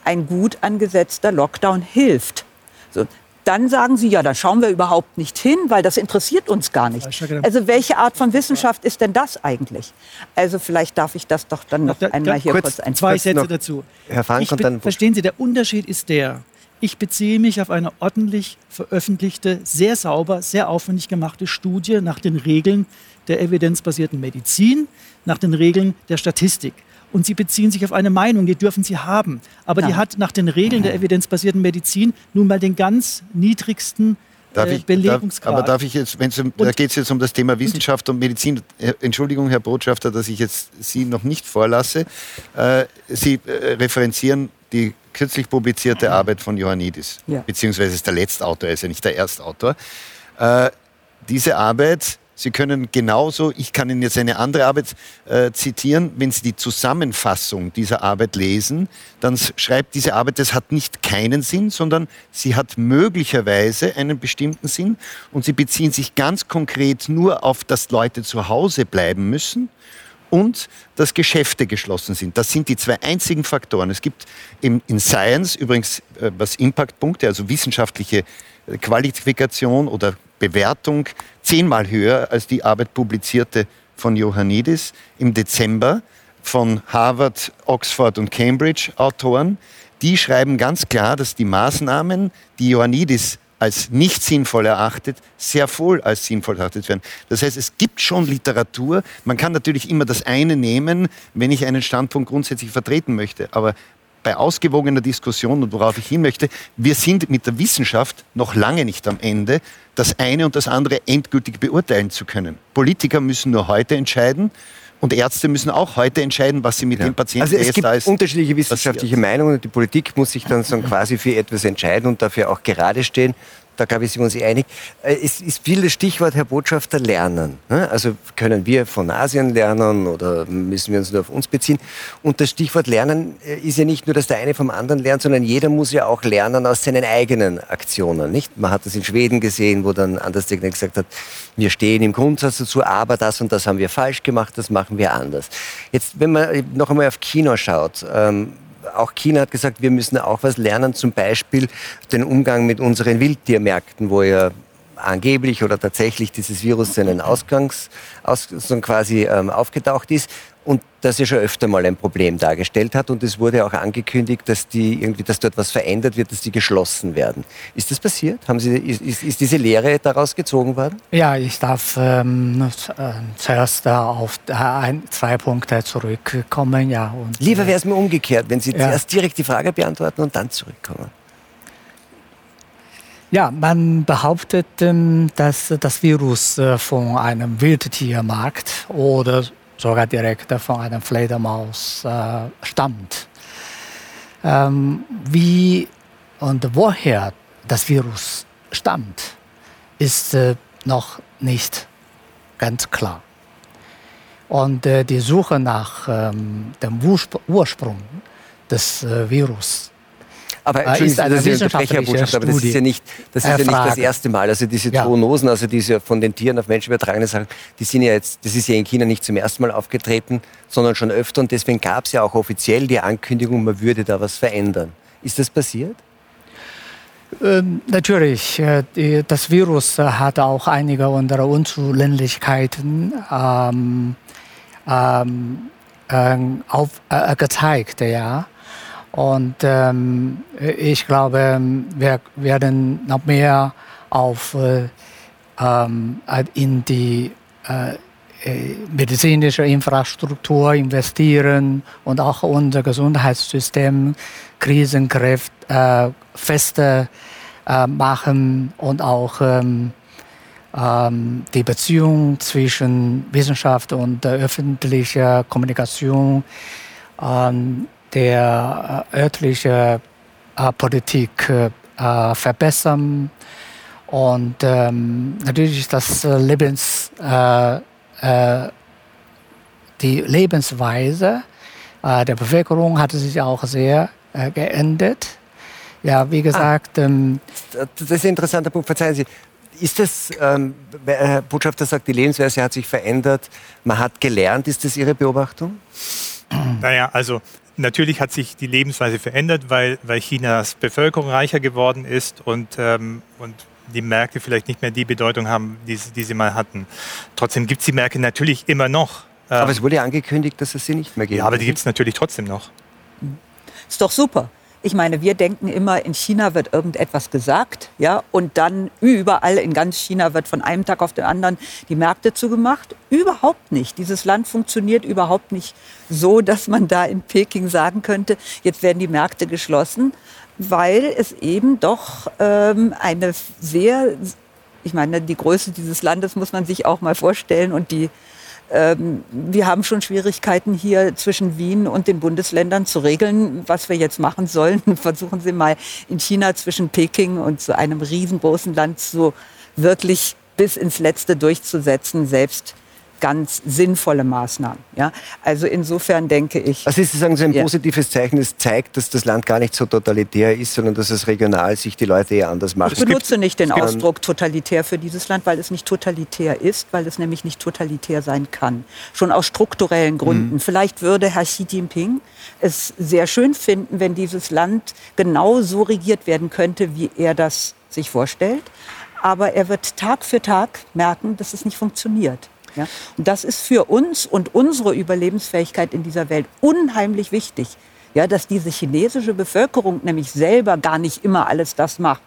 ein gut angesetzter Lockdown hilft. So, dann sagen Sie, ja, da schauen wir überhaupt nicht hin, weil das interessiert uns gar nicht. Also welche Art von Wissenschaft ist denn das eigentlich? Also vielleicht darf ich das doch dann noch Da- einmal hier kurz kurz, ein Zwei kurz Sätze noch, dazu. Herr Frank und dann- verstehen Sie, der Unterschied ist der, ich beziehe mich auf eine ordentlich veröffentlichte, sehr sauber, sehr aufwendig gemachte Studie nach den Regeln der evidenzbasierten Medizin, nach den Regeln der Statistik. Und Sie beziehen sich auf eine Meinung, die dürfen Sie haben. Aber die Ja. hat nach den Regeln der evidenzbasierten Medizin nun mal den ganz niedrigsten Darf äh, ich, darf, Belegungsgrad. aber darf ich jetzt, wenn's um, da Und- geht es jetzt um das Thema Wissenschaft und Medizin. Äh, Entschuldigung, Herr Botschafter, dass ich jetzt Sie noch nicht vorlasse. Äh, Sie äh, referenzieren die kürzlich publizierte Arbeit von Ioannidis, Ja. beziehungsweise ist der Letztautor, er ist ja nicht der Erstautor. Äh, diese Arbeit, Sie können genauso, ich kann Ihnen jetzt eine andere Arbeit äh, zitieren, wenn Sie die Zusammenfassung dieser Arbeit lesen, dann schreibt diese Arbeit, das hat nicht keinen Sinn, sondern sie hat möglicherweise einen bestimmten Sinn und sie beziehen sich ganz konkret nur auf, dass Leute zu Hause bleiben müssen und dass Geschäfte geschlossen sind. Das sind die zwei einzigen Faktoren. Es gibt in Science übrigens, äh, was Impactpunkte, also wissenschaftliche äh, Qualifikation oder Bewertung, zehnmal höher als die Arbeit publizierte von Ioannidis im Dezember von Harvard, Oxford und Cambridge Autoren. Die schreiben ganz klar, dass die Maßnahmen, die Ioannidis als nicht sinnvoll erachtet, sehr wohl als sinnvoll erachtet werden. Das heißt, es gibt schon Literatur. Man kann natürlich immer das eine nehmen, wenn ich einen Standpunkt grundsätzlich vertreten möchte. Aber bei ausgewogener Diskussion und worauf ich hin möchte, wir sind mit der Wissenschaft noch lange nicht am Ende, das eine und das andere endgültig beurteilen zu können. Politiker müssen nur heute entscheiden und Ärzte müssen auch heute entscheiden, was sie mit dem Patienten, Also es gibt da ist, unterschiedliche wissenschaftliche. Meinungen und die Politik muss sich dann so (laughs) quasi für etwas entscheiden und dafür auch gerade stehen. Da glaube ich, sind wir uns einig. Äh, Es ist viel das Stichwort, Herr Botschafter, lernen. ne? Also können wir von Asien lernen oder müssen wir uns nur auf uns beziehen? Und das Stichwort lernen äh, ist ja nicht nur, dass der eine vom anderen lernt, sondern jeder muss ja auch lernen aus seinen eigenen Aktionen. Nicht? Man hat das in Schweden gesehen, wo dann Anders Tegner gesagt hat, wir stehen im Grundsatz dazu, aber das und das haben wir falsch gemacht, das machen wir anders. Jetzt, wenn man noch einmal auf China schaut, ähm, auch China hat gesagt, wir müssen auch was lernen, zum Beispiel den Umgang mit unseren Wildtiermärkten, wo ja angeblich oder tatsächlich dieses Virus seinen Ausgangs aus, so quasi ähm, aufgetaucht ist und das ja schon öfter mal ein Problem dargestellt hat und es wurde auch angekündigt, dass die irgendwie, dass dort was verändert wird, dass die geschlossen werden. Ist das passiert? Haben Sie, ist, ist, diese Lehre daraus gezogen worden? Ja, ich darf ähm, äh, zuerst äh, auf äh, ein, zwei Punkte zurückkommen. Ja, und, Lieber wäre es mir umgekehrt, wenn Sie Ja. zuerst direkt die Frage beantworten und dann zurückkommen. Ja, man behauptet, ähm, dass das Virus äh, von einem Wildtiermarkt oder sogar direkt von einer Fledermaus äh, stammt. Ähm, Wie und woher das Virus stammt, ist äh, noch nicht ganz klar. Und äh, die Suche nach ähm, dem Urspr- Ursprung des äh, Virus Aber Äh, ist eine dass ich unterbreche, Herr wissenschaftliche Botschafter, aber das ist ja nicht das, ist ja Äh, nicht das erste Mal. Also diese Ja. Zoonosen, also diese von den Tieren auf Menschen übertragene Sachen, die sind ja jetzt, das ist ja in China nicht zum ersten Mal aufgetreten, sondern schon öfter und deswegen gab es ja auch offiziell die Ankündigung, man würde da was verändern. Ist das passiert? Ähm, natürlich, äh, die, das Virus äh, hat auch einige unserer Unzulänglichkeiten ähm, ähm, ähm, auf, äh, gezeigt. Ja. Und ähm, ich glaube, wir werden noch mehr auf, äh, ähm, in die äh, äh, medizinische Infrastruktur investieren und auch unser Gesundheitssystem Krisenkräfte äh, feste äh, machen und auch ähm, ähm, die Beziehung zwischen Wissenschaft und äh, öffentlicher Kommunikation ähm, der äh, örtlichen äh, Politik äh, verbessern. Und ähm, natürlich ist das Lebens, äh, äh, die Lebensweise äh, der Bevölkerung hat sich auch sehr äh, geändert. Ja, wie gesagt, ähm, Das ist ein interessanter Punkt. Verzeihen Sie. Ist das, ähm, Herr Botschafter sagt, die Lebensweise hat sich verändert, man hat gelernt. Ist das Ihre Beobachtung? Naja, also natürlich hat sich die Lebensweise verändert, weil, weil Chinas Bevölkerung reicher geworden ist und, ähm, und die Märkte vielleicht nicht mehr die Bedeutung haben, die, die sie mal hatten. Trotzdem gibt es die Märkte natürlich immer noch. Aber ähm, es wurde angekündigt, dass es sie nicht mehr gibt. Ja, aber die gibt es natürlich trotzdem noch. Ist doch super. Ich meine, wir denken immer, in China wird irgendetwas gesagt, ja, und dann überall in ganz China wird von einem Tag auf den anderen die Märkte zugemacht. Überhaupt nicht. Dieses Land funktioniert überhaupt nicht so, dass man da in Peking sagen könnte, jetzt werden die Märkte geschlossen, weil es eben doch ähm, eine sehr, ich meine, die Größe dieses Landes muss man sich auch mal vorstellen und die ähm, wir haben schon Schwierigkeiten hier zwischen Wien und den Bundesländern zu regeln, was wir jetzt machen sollen. (laughs) Versuchen Sie mal in China zwischen Peking und so einem riesengroßen Land so wirklich bis ins Letzte durchzusetzen, selbst ganz sinnvolle Maßnahmen. Ja? Also insofern denke ich. Also ist sozusagen so ein ja. positives Zeichen, es zeigt, dass das Land gar nicht so totalitär ist, sondern dass es regional sich die Leute eher anders machen. Ich benutze nicht den Ausdruck totalitär für dieses Land, weil es nicht totalitär ist, weil es nämlich nicht totalitär sein kann. Schon aus strukturellen Gründen. Mhm. Vielleicht würde Herr Xi Jinping es sehr schön finden, wenn dieses Land genau so regiert werden könnte, wie er das sich vorstellt. Aber er wird Tag für Tag merken, dass es nicht funktioniert. Ja? Und das ist für uns und unsere Überlebensfähigkeit in dieser Welt unheimlich wichtig. Ja, dass diese chinesische Bevölkerung nämlich selber gar nicht immer alles das macht,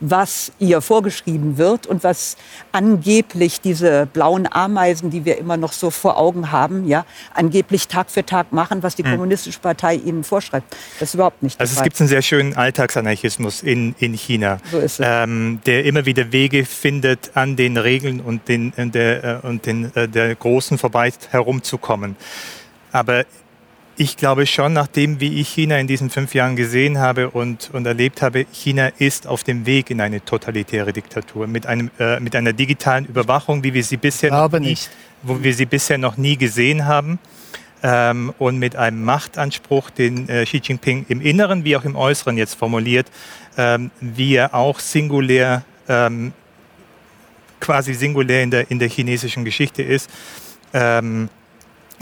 was ihr vorgeschrieben wird und was angeblich diese blauen Ameisen, die wir immer noch so vor Augen haben, ja, angeblich Tag für Tag machen, was die hm. Kommunistische Partei ihnen vorschreibt. Das ist überhaupt nicht. Also es gibt einen sehr schönen Alltagsanarchismus in, in China, so ist es. Ähm, der immer wieder Wege findet, an den Regeln und den, der, äh, und den, äh, der Großen vorbei herumzukommen. Aber ich glaube schon, nachdem wie ich China in diesen fünf Jahren gesehen habe und, und erlebt habe, China ist auf dem Weg in eine totalitäre Diktatur mit, einem, äh, mit einer digitalen Überwachung, wie wir sie bisher, noch nie, wo wir sie bisher noch nie gesehen haben. Ähm, und mit einem Machtanspruch, den äh, Xi Jinping im Inneren wie auch im Äußeren jetzt formuliert, ähm, wie er auch singulär, ähm, quasi singulär in der, in der chinesischen Geschichte ist.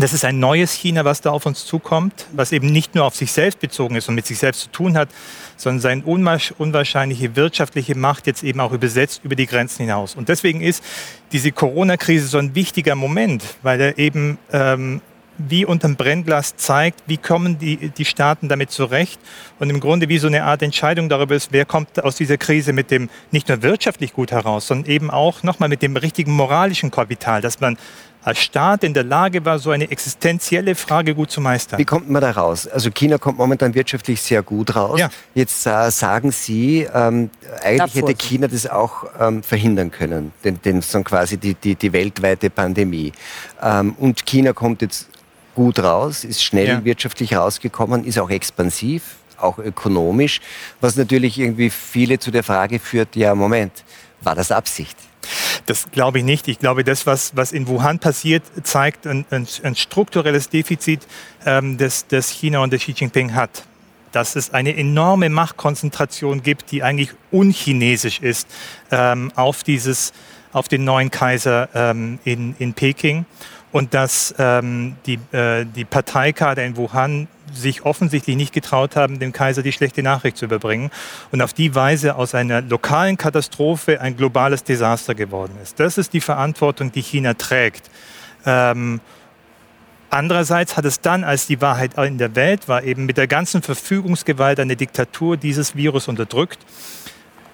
Das ist ein neues China, was da auf uns zukommt, was eben nicht nur auf sich selbst bezogen ist und mit sich selbst zu tun hat, sondern seine unwahrscheinliche wirtschaftliche Macht jetzt eben auch übersetzt über die Grenzen hinaus. Und deswegen ist diese Corona-Krise so ein wichtiger Moment, weil er eben ähm, wie unterm Brennglas zeigt, wie kommen die, die Staaten damit zurecht und im Grunde wie so eine Art Entscheidung darüber ist, wer kommt aus dieser Krise mit dem nicht nur wirtschaftlich gut heraus, sondern eben auch nochmal mit dem richtigen moralischen Kapital, dass man als Staat in der Lage war, so eine existenzielle Frage gut zu meistern. Wie kommt man da raus? Also China kommt momentan wirtschaftlich sehr gut raus. Ja. Jetzt äh, sagen Sie, ähm, eigentlich hätte China das auch ähm, verhindern können, den, den, so quasi die, die, die weltweite Pandemie. Ähm, und China kommt jetzt gut raus, ist schnell ja. wirtschaftlich rausgekommen, ist auch expansiv, auch ökonomisch, was natürlich irgendwie viele zu der Frage führt, ja Moment, war das Absicht? Das glaube ich nicht. Ich glaube, das, was, was in Wuhan passiert, zeigt ein, ein, ein strukturelles Defizit, ähm, das, das China und der Xi Jinping hat. Dass es eine enorme Machtkonzentration gibt, die eigentlich unchinesisch ist ähm, auf, dieses, auf den neuen Kaiser ähm, in, in Peking und dass ähm, die, äh, die Parteikader in Wuhan sich offensichtlich nicht getraut haben, dem Kaiser die schlechte Nachricht zu überbringen und auf die Weise aus einer lokalen Katastrophe ein globales Desaster geworden ist. Das ist die Verantwortung, die China trägt. Ähm, Andererseits hat es dann, als die Wahrheit in der Welt war, eben mit der ganzen Verfügungsgewalt eine Diktatur dieses Virus unterdrückt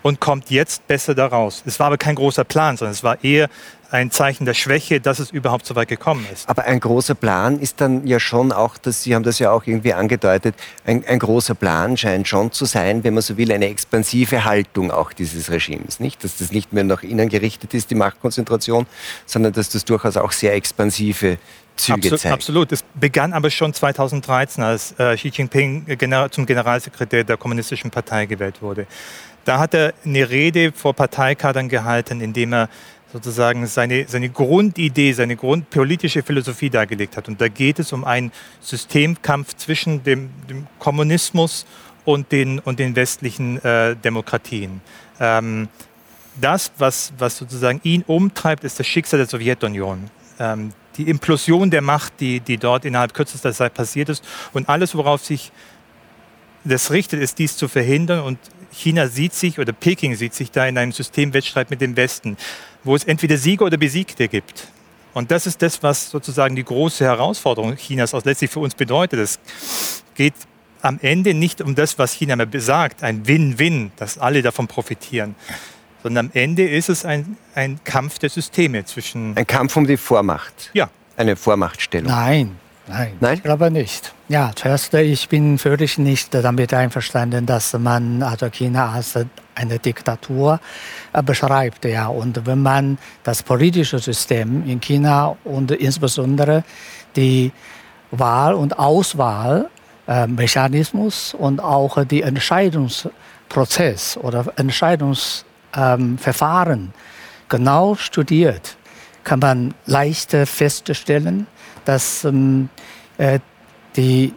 und kommt jetzt besser daraus. Es war aber kein großer Plan, sondern es war eher ein Zeichen der Schwäche, dass es überhaupt so weit gekommen ist. Aber ein großer Plan ist dann ja schon auch, dass Sie haben das ja auch irgendwie angedeutet, ein, ein, großer Plan scheint schon zu sein, wenn man so will, eine expansive Haltung auch dieses Regimes. Nicht? Dass das nicht mehr nach innen gerichtet ist, die Machtkonzentration, sondern dass das durchaus auch sehr expansive Züge Absolut, zeigt. Absolut. Es begann aber schon 2013, als äh, Xi Jinping zum Generalsekretär der Kommunistischen Partei gewählt wurde. Da hat er eine Rede vor Parteikadern gehalten, indem er sozusagen seine, seine Grundidee, seine grundpolitische Philosophie dargelegt hat. Und da geht es um einen Systemkampf zwischen dem, dem Kommunismus und den, und den westlichen äh, Demokratien. Ähm, das, was, was sozusagen ihn umtreibt, ist das Schicksal der Sowjetunion. Ähm, die Implosion der Macht, die, die dort innerhalb kürzester Zeit passiert ist. Und alles, worauf sich das richtet, ist dies zu verhindern. Und China sieht sich oder Peking sieht sich da in einem Systemwettstreit mit dem Westen, wo es entweder Sieger oder Besiegte gibt. Und das ist das, was sozusagen die große Herausforderung Chinas auch letztlich für uns bedeutet. Es geht am Ende nicht um das, was China mir besagt, ein Win-Win, dass alle davon profitieren, sondern am Ende ist es ein, ein Kampf der Systeme zwischen. Ein Kampf um die Vormacht. Ja. Eine Vormachtstellung. Nein, nein, Nein? ich glaube nicht. Ja, zuerst, ich bin völlig nicht damit einverstanden, dass man also China als eine Diktatur äh, beschreibt. Ja. Und wenn man das politische System in China und insbesondere die Wahl- und Auswahlmechanismus und auch die Entscheidungsprozess oder Entscheidungsverfahren genau studiert, kann man leicht feststellen, dass ähm, äh, die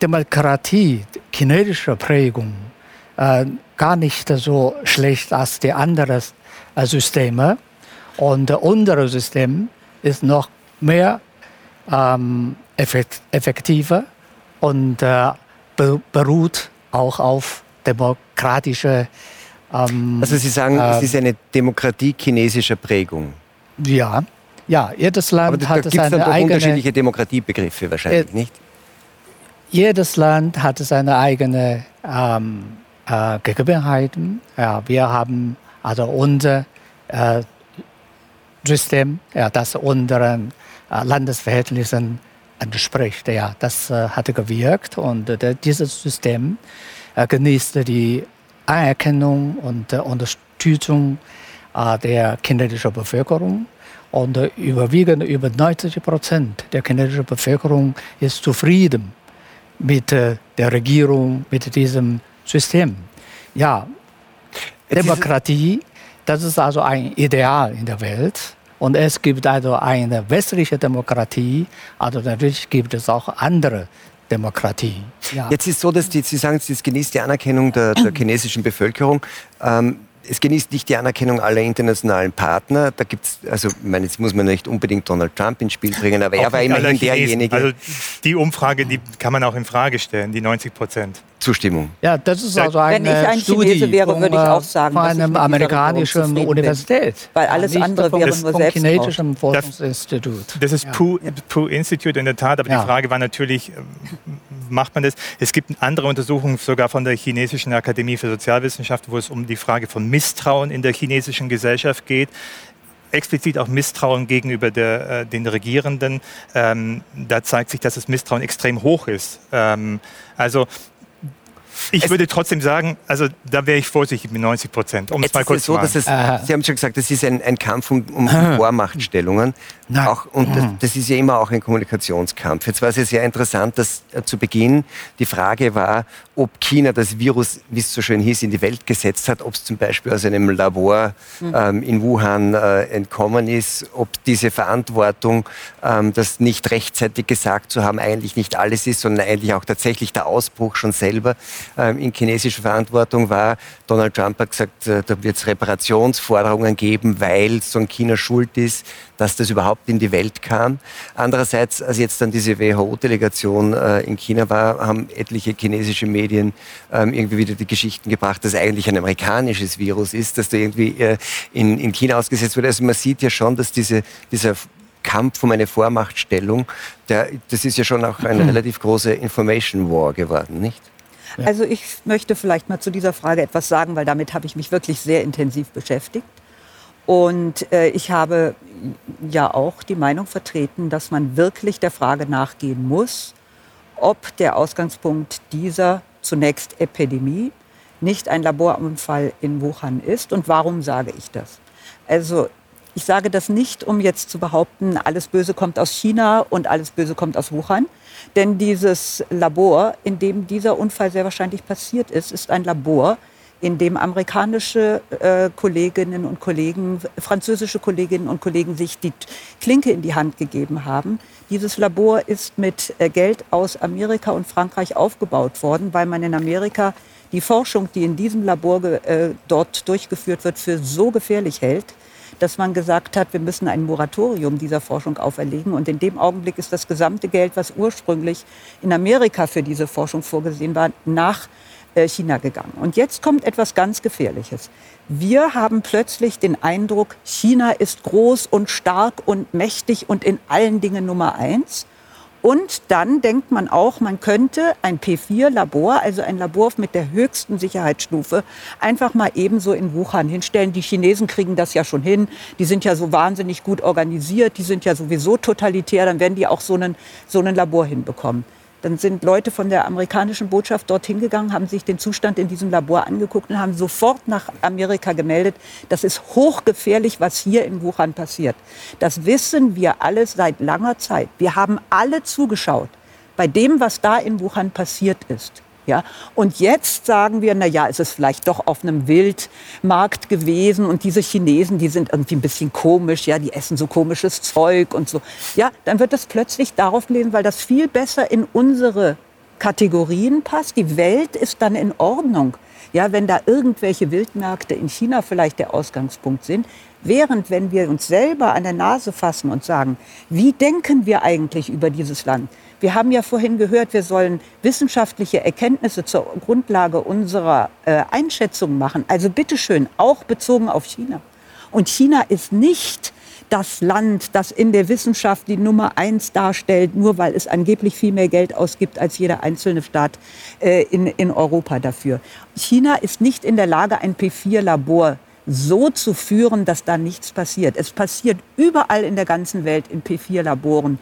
Demokratie, chinesische Prägung, äh, gar nicht so schlecht als die anderen äh, Systeme. Und unser System ist noch mehr ähm, effekt effektiver und äh, be beruht auch auf demokratische. Ähm, Also Sie sagen, äh, es ist eine Demokratie chinesischer Prägung. ja, ja, jedes Aber Land da hat es dann seine doch eigene. unterschiedliche Demokratiebegriffe wahrscheinlich, Äh, nicht? jedes Land hat seine eigene ähm, äh, Gegebenheiten. Ja, wir haben also unser äh, System, ja, das unseren äh, Landesverhältnissen entspricht. Ja, das äh, hat gewirkt und äh, dieses System äh, genießt die Anerkennung und äh, Unterstützung äh, der chinesischen Bevölkerung. Und äh, überwiegend über 90 Prozent der chinesischen Bevölkerung ist zufrieden mit äh, der Regierung, mit diesem System. Ja, es- Demokratie, das ist also ein Ideal in der Welt. Und es gibt also eine westliche Demokratie, also natürlich gibt es auch andere Demokratie. Ja. Jetzt ist so, dass die, Sie sagen, es genießt die Anerkennung der, der (clears throat) chinesischen Bevölkerung. Ähm, es genießt nicht die Anerkennung aller internationalen Partner. Da gibt's, also, ich meine, jetzt muss man nicht unbedingt Donald Trump ins Spiel bringen, aber er Auch war nicht aller immerhin derjenige. Also die Umfrage, die kann man auch in Frage stellen, die 90 Prozent. Zustimmung. Ja, das ist Ja, also wenn eine ich ein Studie Chinese wäre, von, würde ich auch äh, sagen, von dass ich einem amerikanischen zufrieden bin. Universität. Weil Ja, alles nicht andere vom, wäre vom nur Selbstmord. chinesischen Forschungsinstitut. Das ist Ja. Pew, Pew Institute in der Tat, aber Ja. die Frage war natürlich, ähm, macht man das? Es gibt andere Untersuchungen sogar von der Chinesischen Akademie für Sozialwissenschaften, wo es um die Frage von Misstrauen in der chinesischen Gesellschaft geht. Explizit auch Misstrauen gegenüber der, äh, den Regierenden. Ähm, da zeigt sich, dass das Misstrauen extrem hoch ist. Ähm, also ich Es- würde trotzdem sagen, also da wäre ich vorsichtig mit 90 Prozent, um es Jetzt mal ist kurz es zu so, machen. dass es. Sie haben schon gesagt, das ist ein, ein Kampf um, um Vormachtstellungen. Nein. Auch, und das, das ist ja immer auch ein Kommunikationskampf. Jetzt war es ja sehr interessant, dass äh, zu Beginn die Frage war, ob China das Virus, wie es so schön hieß, in die Welt gesetzt hat, ob es zum Beispiel aus einem Labor ähm, in Wuhan äh, entkommen ist, ob diese Verantwortung, ähm, das nicht rechtzeitig gesagt zu haben, eigentlich nicht alles ist, sondern eigentlich auch tatsächlich der Ausbruch schon selber in chinesischer Verantwortung war. Donald Trump hat gesagt, äh, da wird es Reparationsforderungen geben, weil so ein China schuld ist, dass das überhaupt in die Welt kam. Andererseits, als jetzt dann diese WHO-Delegation äh, in China war, haben etliche chinesische Medien ähm, irgendwie wieder die Geschichten gebracht, dass eigentlich ein amerikanisches Virus ist, das da irgendwie äh, in, in China ausgesetzt wurde. Also man sieht ja schon, dass diese, dieser Kampf um eine Vormachtstellung, der, das ist ja schon auch eine (clears throat) relativ große Information War geworden, nicht? Also ich möchte vielleicht mal zu dieser Frage etwas sagen, weil damit habe ich mich wirklich sehr intensiv beschäftigt. Und äh, ich habe ja auch die Meinung vertreten, dass man wirklich der Frage nachgehen muss, ob der Ausgangspunkt dieser zunächst Epidemie nicht ein Laborunfall in Wuhan ist. Und warum sage ich das? Also ich sage das nicht, um jetzt zu behaupten, alles Böse kommt aus China und alles Böse kommt aus Wuhan. Denn dieses Labor, in dem dieser Unfall sehr wahrscheinlich passiert ist, ist ein Labor, in dem amerikanische äh, Kolleginnen und Kollegen, französische Kolleginnen und Kollegen sich die Klinke in die Hand gegeben haben. Dieses Labor ist mit äh, Geld aus Amerika und Frankreich aufgebaut worden, weil man in Amerika die Forschung, die in diesem Labor äh, dort durchgeführt wird, für so gefährlich hält, dass man gesagt hat, wir müssen ein Moratorium dieser Forschung auferlegen. Und in dem Augenblick ist das gesamte Geld, was ursprünglich in Amerika für diese Forschung vorgesehen war, nach äh, China gegangen. Und jetzt kommt etwas ganz Gefährliches. Wir haben plötzlich den Eindruck, China ist groß und stark und mächtig und in allen Dingen Nummer eins. Und dann denkt man auch, man könnte ein P4-Labor, also ein Labor mit der höchsten Sicherheitsstufe, einfach mal ebenso in Wuhan hinstellen. Die Chinesen kriegen das ja schon hin. Die sind ja so wahnsinnig gut organisiert. Die sind ja sowieso totalitär. Dann werden die auch so einen, so einen Labor hinbekommen. Dann sind Leute von der amerikanischen Botschaft dorthin gegangen, haben sich den Zustand in diesem Labor angeguckt und haben sofort nach Amerika gemeldet. Das ist hochgefährlich, was hier in Wuhan passiert. Das wissen wir alles seit langer Zeit. Wir haben alle zugeschaut bei dem, was da in Wuhan passiert ist. Ja? Und jetzt sagen wir, na ja, es ist vielleicht doch auf einem Wildmarkt gewesen und diese Chinesen, die sind irgendwie ein bisschen komisch, ja, die essen so komisches Zeug und so. Ja, dann wird das plötzlich darauf gelesen, weil das viel besser in unsere Kategorien passt. Die Welt ist dann in Ordnung. Ja, wenn da irgendwelche Wildmärkte in China vielleicht der Ausgangspunkt sind, während wenn wir uns selber an der Nase fassen und sagen, wie denken wir eigentlich über dieses Land? Wir haben ja vorhin gehört, wir sollen wissenschaftliche Erkenntnisse zur Grundlage unserer äh, Einschätzung machen. Also bitteschön, auch bezogen auf China. Und China ist nicht das Land, das in der Wissenschaft die Nummer eins darstellt, nur weil es angeblich viel mehr Geld ausgibt als jeder einzelne Staat äh, in, in Europa dafür. China ist nicht in der Lage, ein P4-Labor so zu führen, dass da nichts passiert. Es passiert überall in der ganzen Welt in P4-Laboren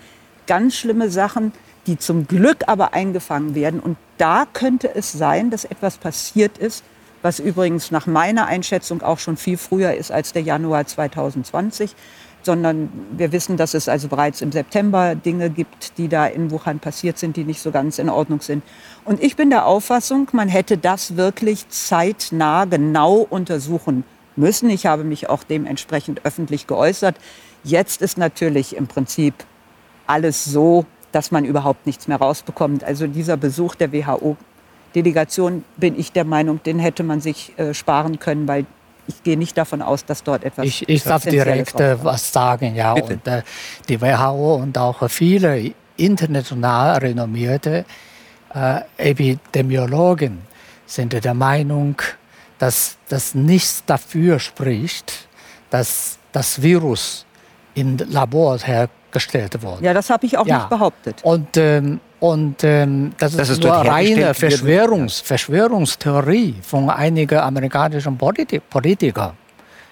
ganz schlimme Sachen die zum Glück aber eingefangen werden. Und da könnte es sein, dass etwas passiert ist, was übrigens nach meiner Einschätzung auch schon viel früher ist als der Januar 2020, sondern wir wissen, dass es also bereits im September Dinge gibt, die da in Wuhan passiert sind, die nicht so ganz in Ordnung sind. Und ich bin der Auffassung, man hätte das wirklich zeitnah genau untersuchen müssen. Ich habe mich auch dementsprechend öffentlich geäußert. Jetzt ist natürlich im Prinzip alles so, dass man überhaupt nichts mehr rausbekommt. Also dieser Besuch der WHO-Delegation, bin ich der Meinung, den hätte man sich äh, sparen können, weil ich gehe nicht davon aus, dass dort etwas. Ich, ich darf direkt äh, was sagen, ja. Und, äh, die WHO und auch viele international renommierte äh, Epidemiologen sind der Meinung, dass das nichts dafür spricht, dass das Virus im Labor her gestellt worden. Ja, das habe ich auch ja. nicht behauptet. Und, ähm, und ähm, das, das, ist nur reine Verschwörungs Verschwörungstheorie von einigen amerikanischen Politi Politikern.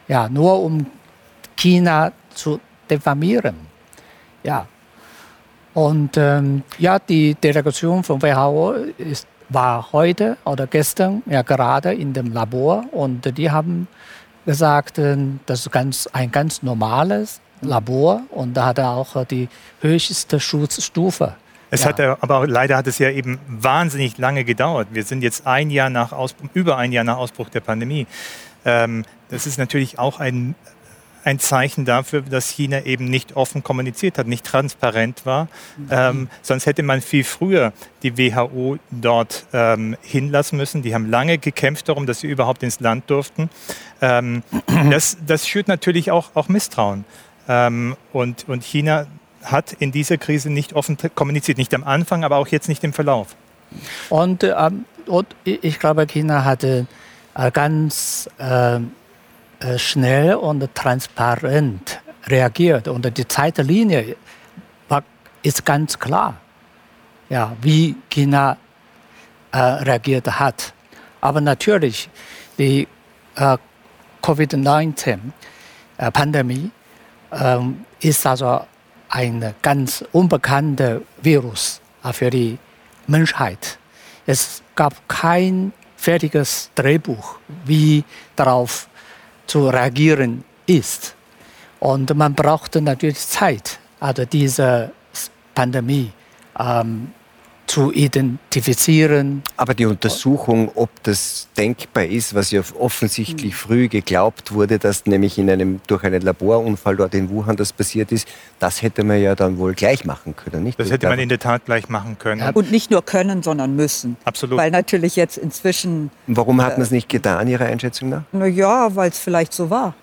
Ja, nur um China zu diffamieren. Ja. Und ähm, ja, die Delegation von WHO ist, war heute oder gestern ja gerade in dem Labor und die haben gesagt, äh, das ist ganz, ein ganz normales Labor und da hat er auch äh, die höchste Schutzstufe. Es ja. hat aber leider hat es ja eben wahnsinnig lange gedauert. Wir sind jetzt ein Jahr nach Ausbruch, über ein Jahr nach Ausbruch der Pandemie. Ähm, das ist natürlich auch ein, ein Zeichen dafür, dass China eben nicht offen kommuniziert hat, nicht transparent war. Mhm. Ähm, sonst hätte man viel früher die WHO dort ähm, hinlassen müssen. Die haben lange gekämpft darum, dass sie überhaupt ins Land durften. Ähm, das, das schürt natürlich auch, auch Misstrauen. Ähm, und, und China hat in dieser Krise nicht offen kommuniziert, nicht am Anfang, aber auch jetzt nicht im Verlauf. Und, ähm, und ich glaube, China hatte äh, ganz äh, äh, schnell und transparent reagiert. Und die Zeitlinie war, ist ganz klar, ja, wie China äh, reagiert hat. Aber natürlich, die äh, Covid-19-Pandemie ähm, ist also ein ganz unbekannter Virus für die Menschheit. Es gab kein fertiges Drehbuch, wie darauf zu reagieren ist. Und man brauchte natürlich Zeit, also diese Pandemie ähm, zu identifizieren. Aber die Untersuchung, ob das denkbar ist, was ja offensichtlich früh geglaubt wurde, dass nämlich in einem, durch einen Laborunfall dort in Wuhan das passiert ist, das hätte man ja dann wohl gleich machen können, nicht? Das hätte man in der Tat gleich machen können. Ja. Und nicht nur können, sondern müssen. Absolut. Weil natürlich jetzt inzwischen... Warum hat man es nicht getan, Ihrer Einschätzung nach? Na ja, weil es vielleicht so war.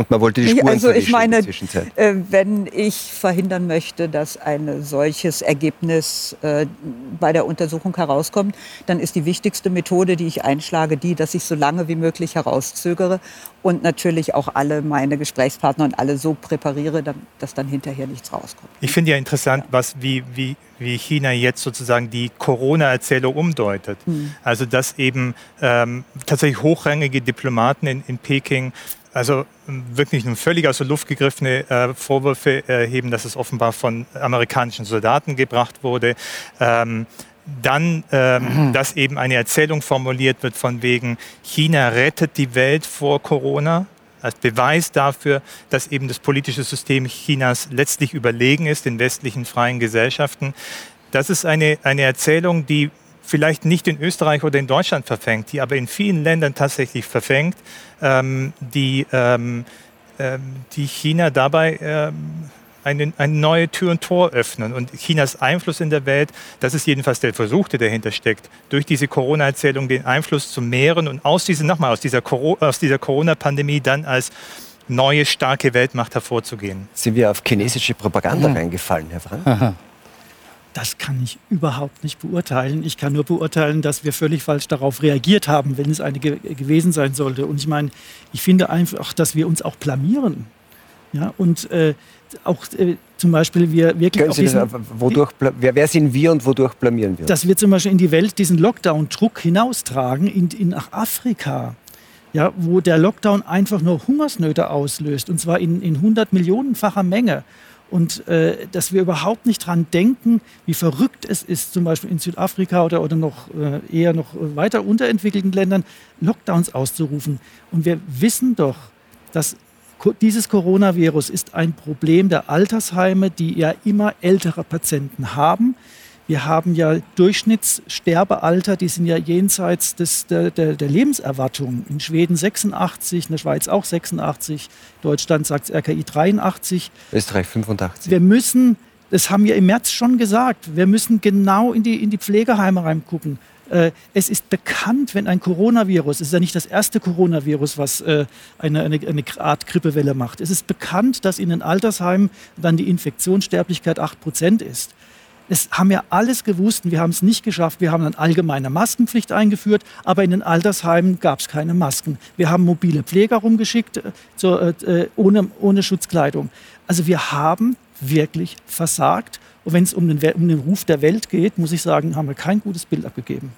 Und man wollte die Spuren also ich meine, in der Zwischenzeit. Äh, wenn ich verhindern möchte, dass ein solches Ergebnis äh, bei der Untersuchung herauskommt, dann ist die wichtigste Methode, die ich einschlage, die, dass ich so lange wie möglich herauszögere und natürlich auch alle meine Gesprächspartner und alle so präpariere, dass dann hinterher nichts rauskommt. Ich finde ja interessant, was, wie, wie, wie China jetzt sozusagen die Corona-Erzählung umdeutet. Mhm. Also dass eben ähm, tatsächlich hochrangige Diplomaten in, in Peking also ähm, wirklich nun völlig aus der Luft gegriffene äh, Vorwürfe erheben, dass es offenbar von amerikanischen Soldaten gebracht wurde. Ähm, dann, ähm, mhm. dass eben eine Erzählung formuliert wird von wegen, China rettet die Welt vor Corona, als Beweis dafür, dass eben das politische System Chinas letztlich überlegen ist den westlichen freien Gesellschaften. Das ist eine, eine Erzählung, die vielleicht nicht in Österreich oder in Deutschland verfängt, die aber in vielen Ländern tatsächlich verfängt, ähm, die, ähm, ähm, die China dabei ähm, eine, eine neue Tür und Tor öffnen. Und Chinas Einfluss in der Welt, das ist jedenfalls der Versuch, der dahinter steckt, durch diese Corona-Erzählung den Einfluss zu mehren und aus, diese, nochmal, aus dieser, aus dieser Corona-Pandemie dann als neue, starke Weltmacht hervorzugehen. Sind wir auf chinesische Propaganda mhm. reingefallen, Herr Frank? Aha. (laughs) Das kann ich überhaupt nicht beurteilen. Ich kann nur beurteilen, dass wir völlig falsch darauf reagiert haben, wenn es eine ge gewesen sein sollte. Und ich meine, ich finde einfach, dass wir uns auch blamieren. Ja, und äh, auch äh, zum Beispiel wir wirklich. Können Sie diesen, das, wodurch, wer, wer, sind wir und wodurch blamieren wir? Dass wir zum Beispiel in die Welt diesen Lockdown-Druck hinaustragen, in, in, nach Afrika. Ja, wo der Lockdown einfach nur Hungersnöte auslöst, und zwar in, in 100 Millionenfacher Menge und äh, dass wir überhaupt nicht daran denken, wie verrückt es ist, zum Beispiel in Südafrika oder, oder noch äh, eher noch weiter unterentwickelten Ländern Lockdowns auszurufen. Und wir wissen doch, dass dieses Coronavirus ist ein Problem der Altersheime, die ja immer ältere Patienten haben. Wir haben ja Durchschnittssterbealter, die sind ja jenseits des, der, der, der, Lebenserwartung. In Schweden 86, in der Schweiz auch 86, Deutschland sagt RKI 83. Österreich 85. Wir müssen, das haben wir im März schon gesagt, wir müssen genau in die, in die Pflegeheime reingucken. Äh, es ist bekannt, wenn ein Coronavirus, es ist ja nicht das erste Coronavirus, was äh, eine, eine, eine Art Grippewelle macht. Es ist bekannt, dass in den Altersheimen dann die Infektionssterblichkeit 8% ist. Das haben wir alles gewusst und wir haben es nicht geschafft. Wir haben eine allgemeine Maskenpflicht eingeführt, aber in den Altersheimen gab es keine Masken. Wir haben mobile Pfleger rumgeschickt äh, zu, äh, ohne, ohne Schutzkleidung. Also wir haben wirklich versagt. Und wenn es um den, um den Ruf der Welt geht, muss ich sagen, haben wir kein gutes Bild abgegeben.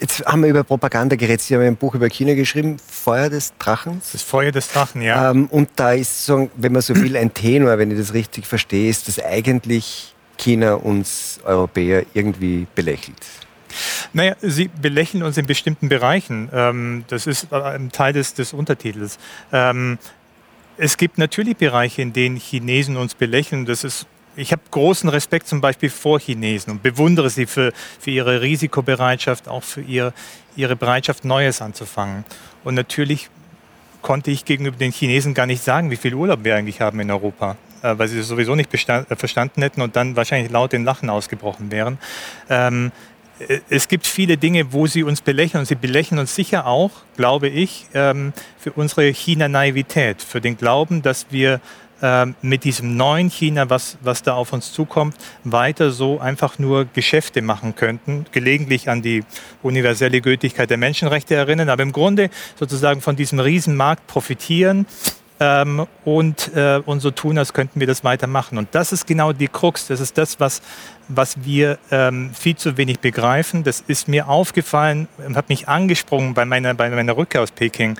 Jetzt haben wir über Propaganda geredet. Sie haben ein Buch über China geschrieben, Feuer des Drachens. Das Feuer des Drachen, ja. Ähm, und da ist, so, wenn man so will, ein Tenor, wenn ich das richtig verstehe, ist, dass eigentlich China uns Europäer irgendwie belächelt? Naja, sie belächeln uns in bestimmten Bereichen. Ähm, das ist ein Teil des, des Untertitels. Ähm, es gibt natürlich Bereiche, in denen Chinesen uns belächeln. Das ist ich habe großen Respekt zum Beispiel vor Chinesen und bewundere sie für, für ihre Risikobereitschaft, auch für ihr, ihre Bereitschaft, Neues anzufangen. Und natürlich konnte ich gegenüber den Chinesen gar nicht sagen, wie viel Urlaub wir eigentlich haben in Europa. Äh, weil sie es sowieso nicht äh, verstanden hätten und dann wahrscheinlich laut in Lachen ausgebrochen wären. Ähm, äh, es gibt viele Dinge, wo sie uns belächeln und sie belächeln uns sicher auch, glaube ich, ähm, für unsere China-Naivität, für den Glauben, dass wir ähm, mit diesem neuen China, was, was da auf uns zukommt, weiter so einfach nur Geschäfte machen könnten, gelegentlich an die universelle Gültigkeit der Menschenrechte erinnern, aber im Grunde sozusagen von diesem Riesenmarkt profitieren ähm, und, äh, und so tun, als könnten wir das weitermachen. Und das ist genau die Krux, das ist das, was, was wir ähm, viel zu wenig begreifen. Das ist mir aufgefallen und hat mich angesprungen bei meiner, bei meiner Rückkehr aus Peking,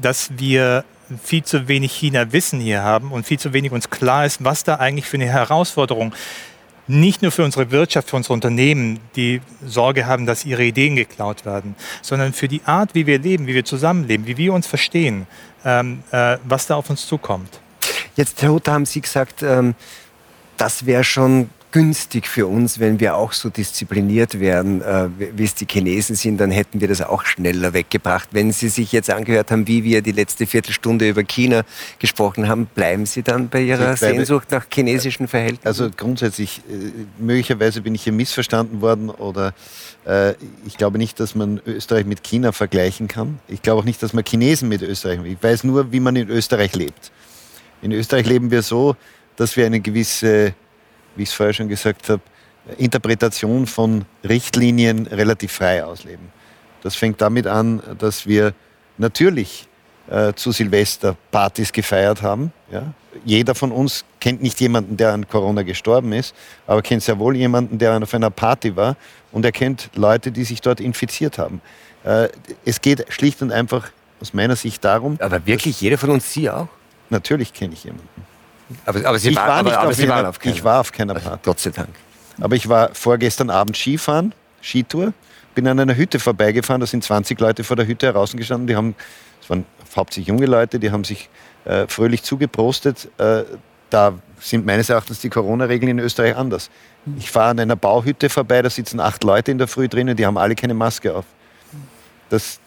dass wir viel zu wenig China-Wissen hier haben und viel zu wenig uns klar ist, was da eigentlich für eine Herausforderung nicht nur für unsere Wirtschaft, für unsere Unternehmen, die Sorge haben, dass ihre Ideen geklaut werden, sondern für die Art, wie wir leben, wie wir zusammenleben, wie wir uns verstehen, ähm, äh, was da auf uns zukommt. Jetzt, Herr Hutter, haben Sie gesagt, ähm, das wäre schon günstig für uns, wenn wir auch so diszipliniert wären, äh, wie es die Chinesen sind, dann hätten wir das auch schneller weggebracht. Wenn Sie sich jetzt angehört haben, wie wir die letzte Viertelstunde über China gesprochen haben, bleiben Sie dann bei Ihrer bleibe, Sehnsucht nach chinesischen Verhältnissen? Also grundsätzlich, äh, möglicherweise bin ich hier missverstanden worden oder äh, ich glaube nicht, dass man Österreich mit China vergleichen kann. Ich glaube auch nicht, dass man Chinesen mit Österreich. Ich weiß nur, wie man in Österreich lebt. In Österreich leben wir so, dass wir eine gewisse wie ich es vorher schon gesagt habe, Interpretation von Richtlinien relativ frei ausleben. Das fängt damit an, dass wir natürlich äh, zu Silvester Partys gefeiert haben. Ja? Jeder von uns kennt nicht jemanden, der an Corona gestorben ist, aber kennt sehr wohl jemanden, der auf einer Party war und er kennt Leute, die sich dort infiziert haben. Äh, es geht schlicht und einfach aus meiner Sicht darum. Aber wirklich jeder von uns, Sie auch? Natürlich kenne ich jemanden. Aber, aber Sie, ich war, war nicht aber, auf, Sie waren auf keiner. Ich war auf keiner Party. Gott sei Dank. Aber ich war vorgestern Abend Skifahren, Skitour, bin an einer Hütte vorbeigefahren, da sind 20 Leute vor der Hütte herausgestanden, die haben, es waren hauptsächlich junge Leute, die haben sich äh, fröhlich zugeprostet. Äh, da sind meines Erachtens die Corona-Regeln in Österreich anders. Ich fahre an einer Bauhütte vorbei, da sitzen acht Leute in der Früh drinnen, die haben alle keine Maske auf. Das,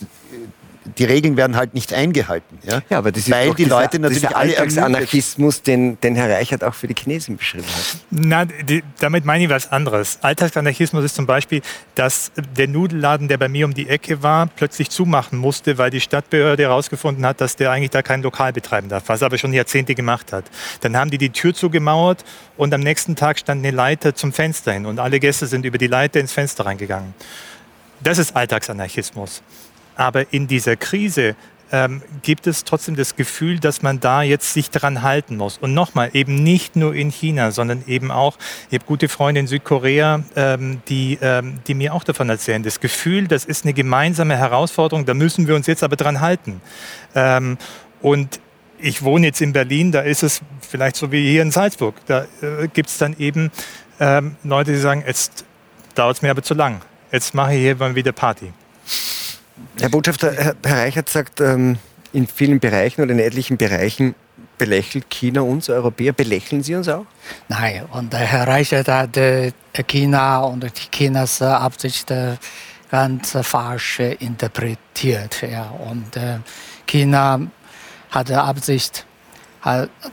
die Regeln werden halt nicht eingehalten. Ja, ja aber das ist Weil die dieser, Leute natürlich dieser alle Alltagsanarchismus, den, den Herr Reichert auch für die Chinesen beschrieben hat. Na, die, damit meine ich was anderes. Alltagsanarchismus ist zum Beispiel, dass der Nudelladen, der bei mir um die Ecke war, plötzlich zumachen musste, weil die Stadtbehörde herausgefunden hat, dass der eigentlich da kein Lokal betreiben darf, was er aber schon Jahrzehnte gemacht hat. Dann haben die die Tür zugemauert und am nächsten Tag stand eine Leiter zum Fenster hin und alle Gäste sind über die Leiter ins Fenster reingegangen. Das ist Alltagsanarchismus. Aber in dieser Krise ähm, gibt es trotzdem das Gefühl, dass man da jetzt sich daran halten muss. Und nochmal, eben nicht nur in China, sondern eben auch, ich habe gute Freunde in Südkorea, ähm, die, ähm, die mir auch davon erzählen. Das Gefühl, das ist eine gemeinsame Herausforderung, da müssen wir uns jetzt aber dran halten. Ähm, und ich wohne jetzt in Berlin, da ist es vielleicht so wie hier in Salzburg. Da äh, gibt es dann eben ähm, Leute, die sagen, jetzt dauert es mir aber zu lang. Jetzt mache ich hier mal wieder Party. Herr Botschafter, Herr Reichert sagt, ähm, in vielen Bereichen oder in etlichen Bereichen belächelt China uns Europäer. Belächeln Sie uns auch? Nein, und Herr Reichert hat äh, China und Chinas Absicht äh, ganz falsch interpretiert. Ja. Und äh, China hat Absicht,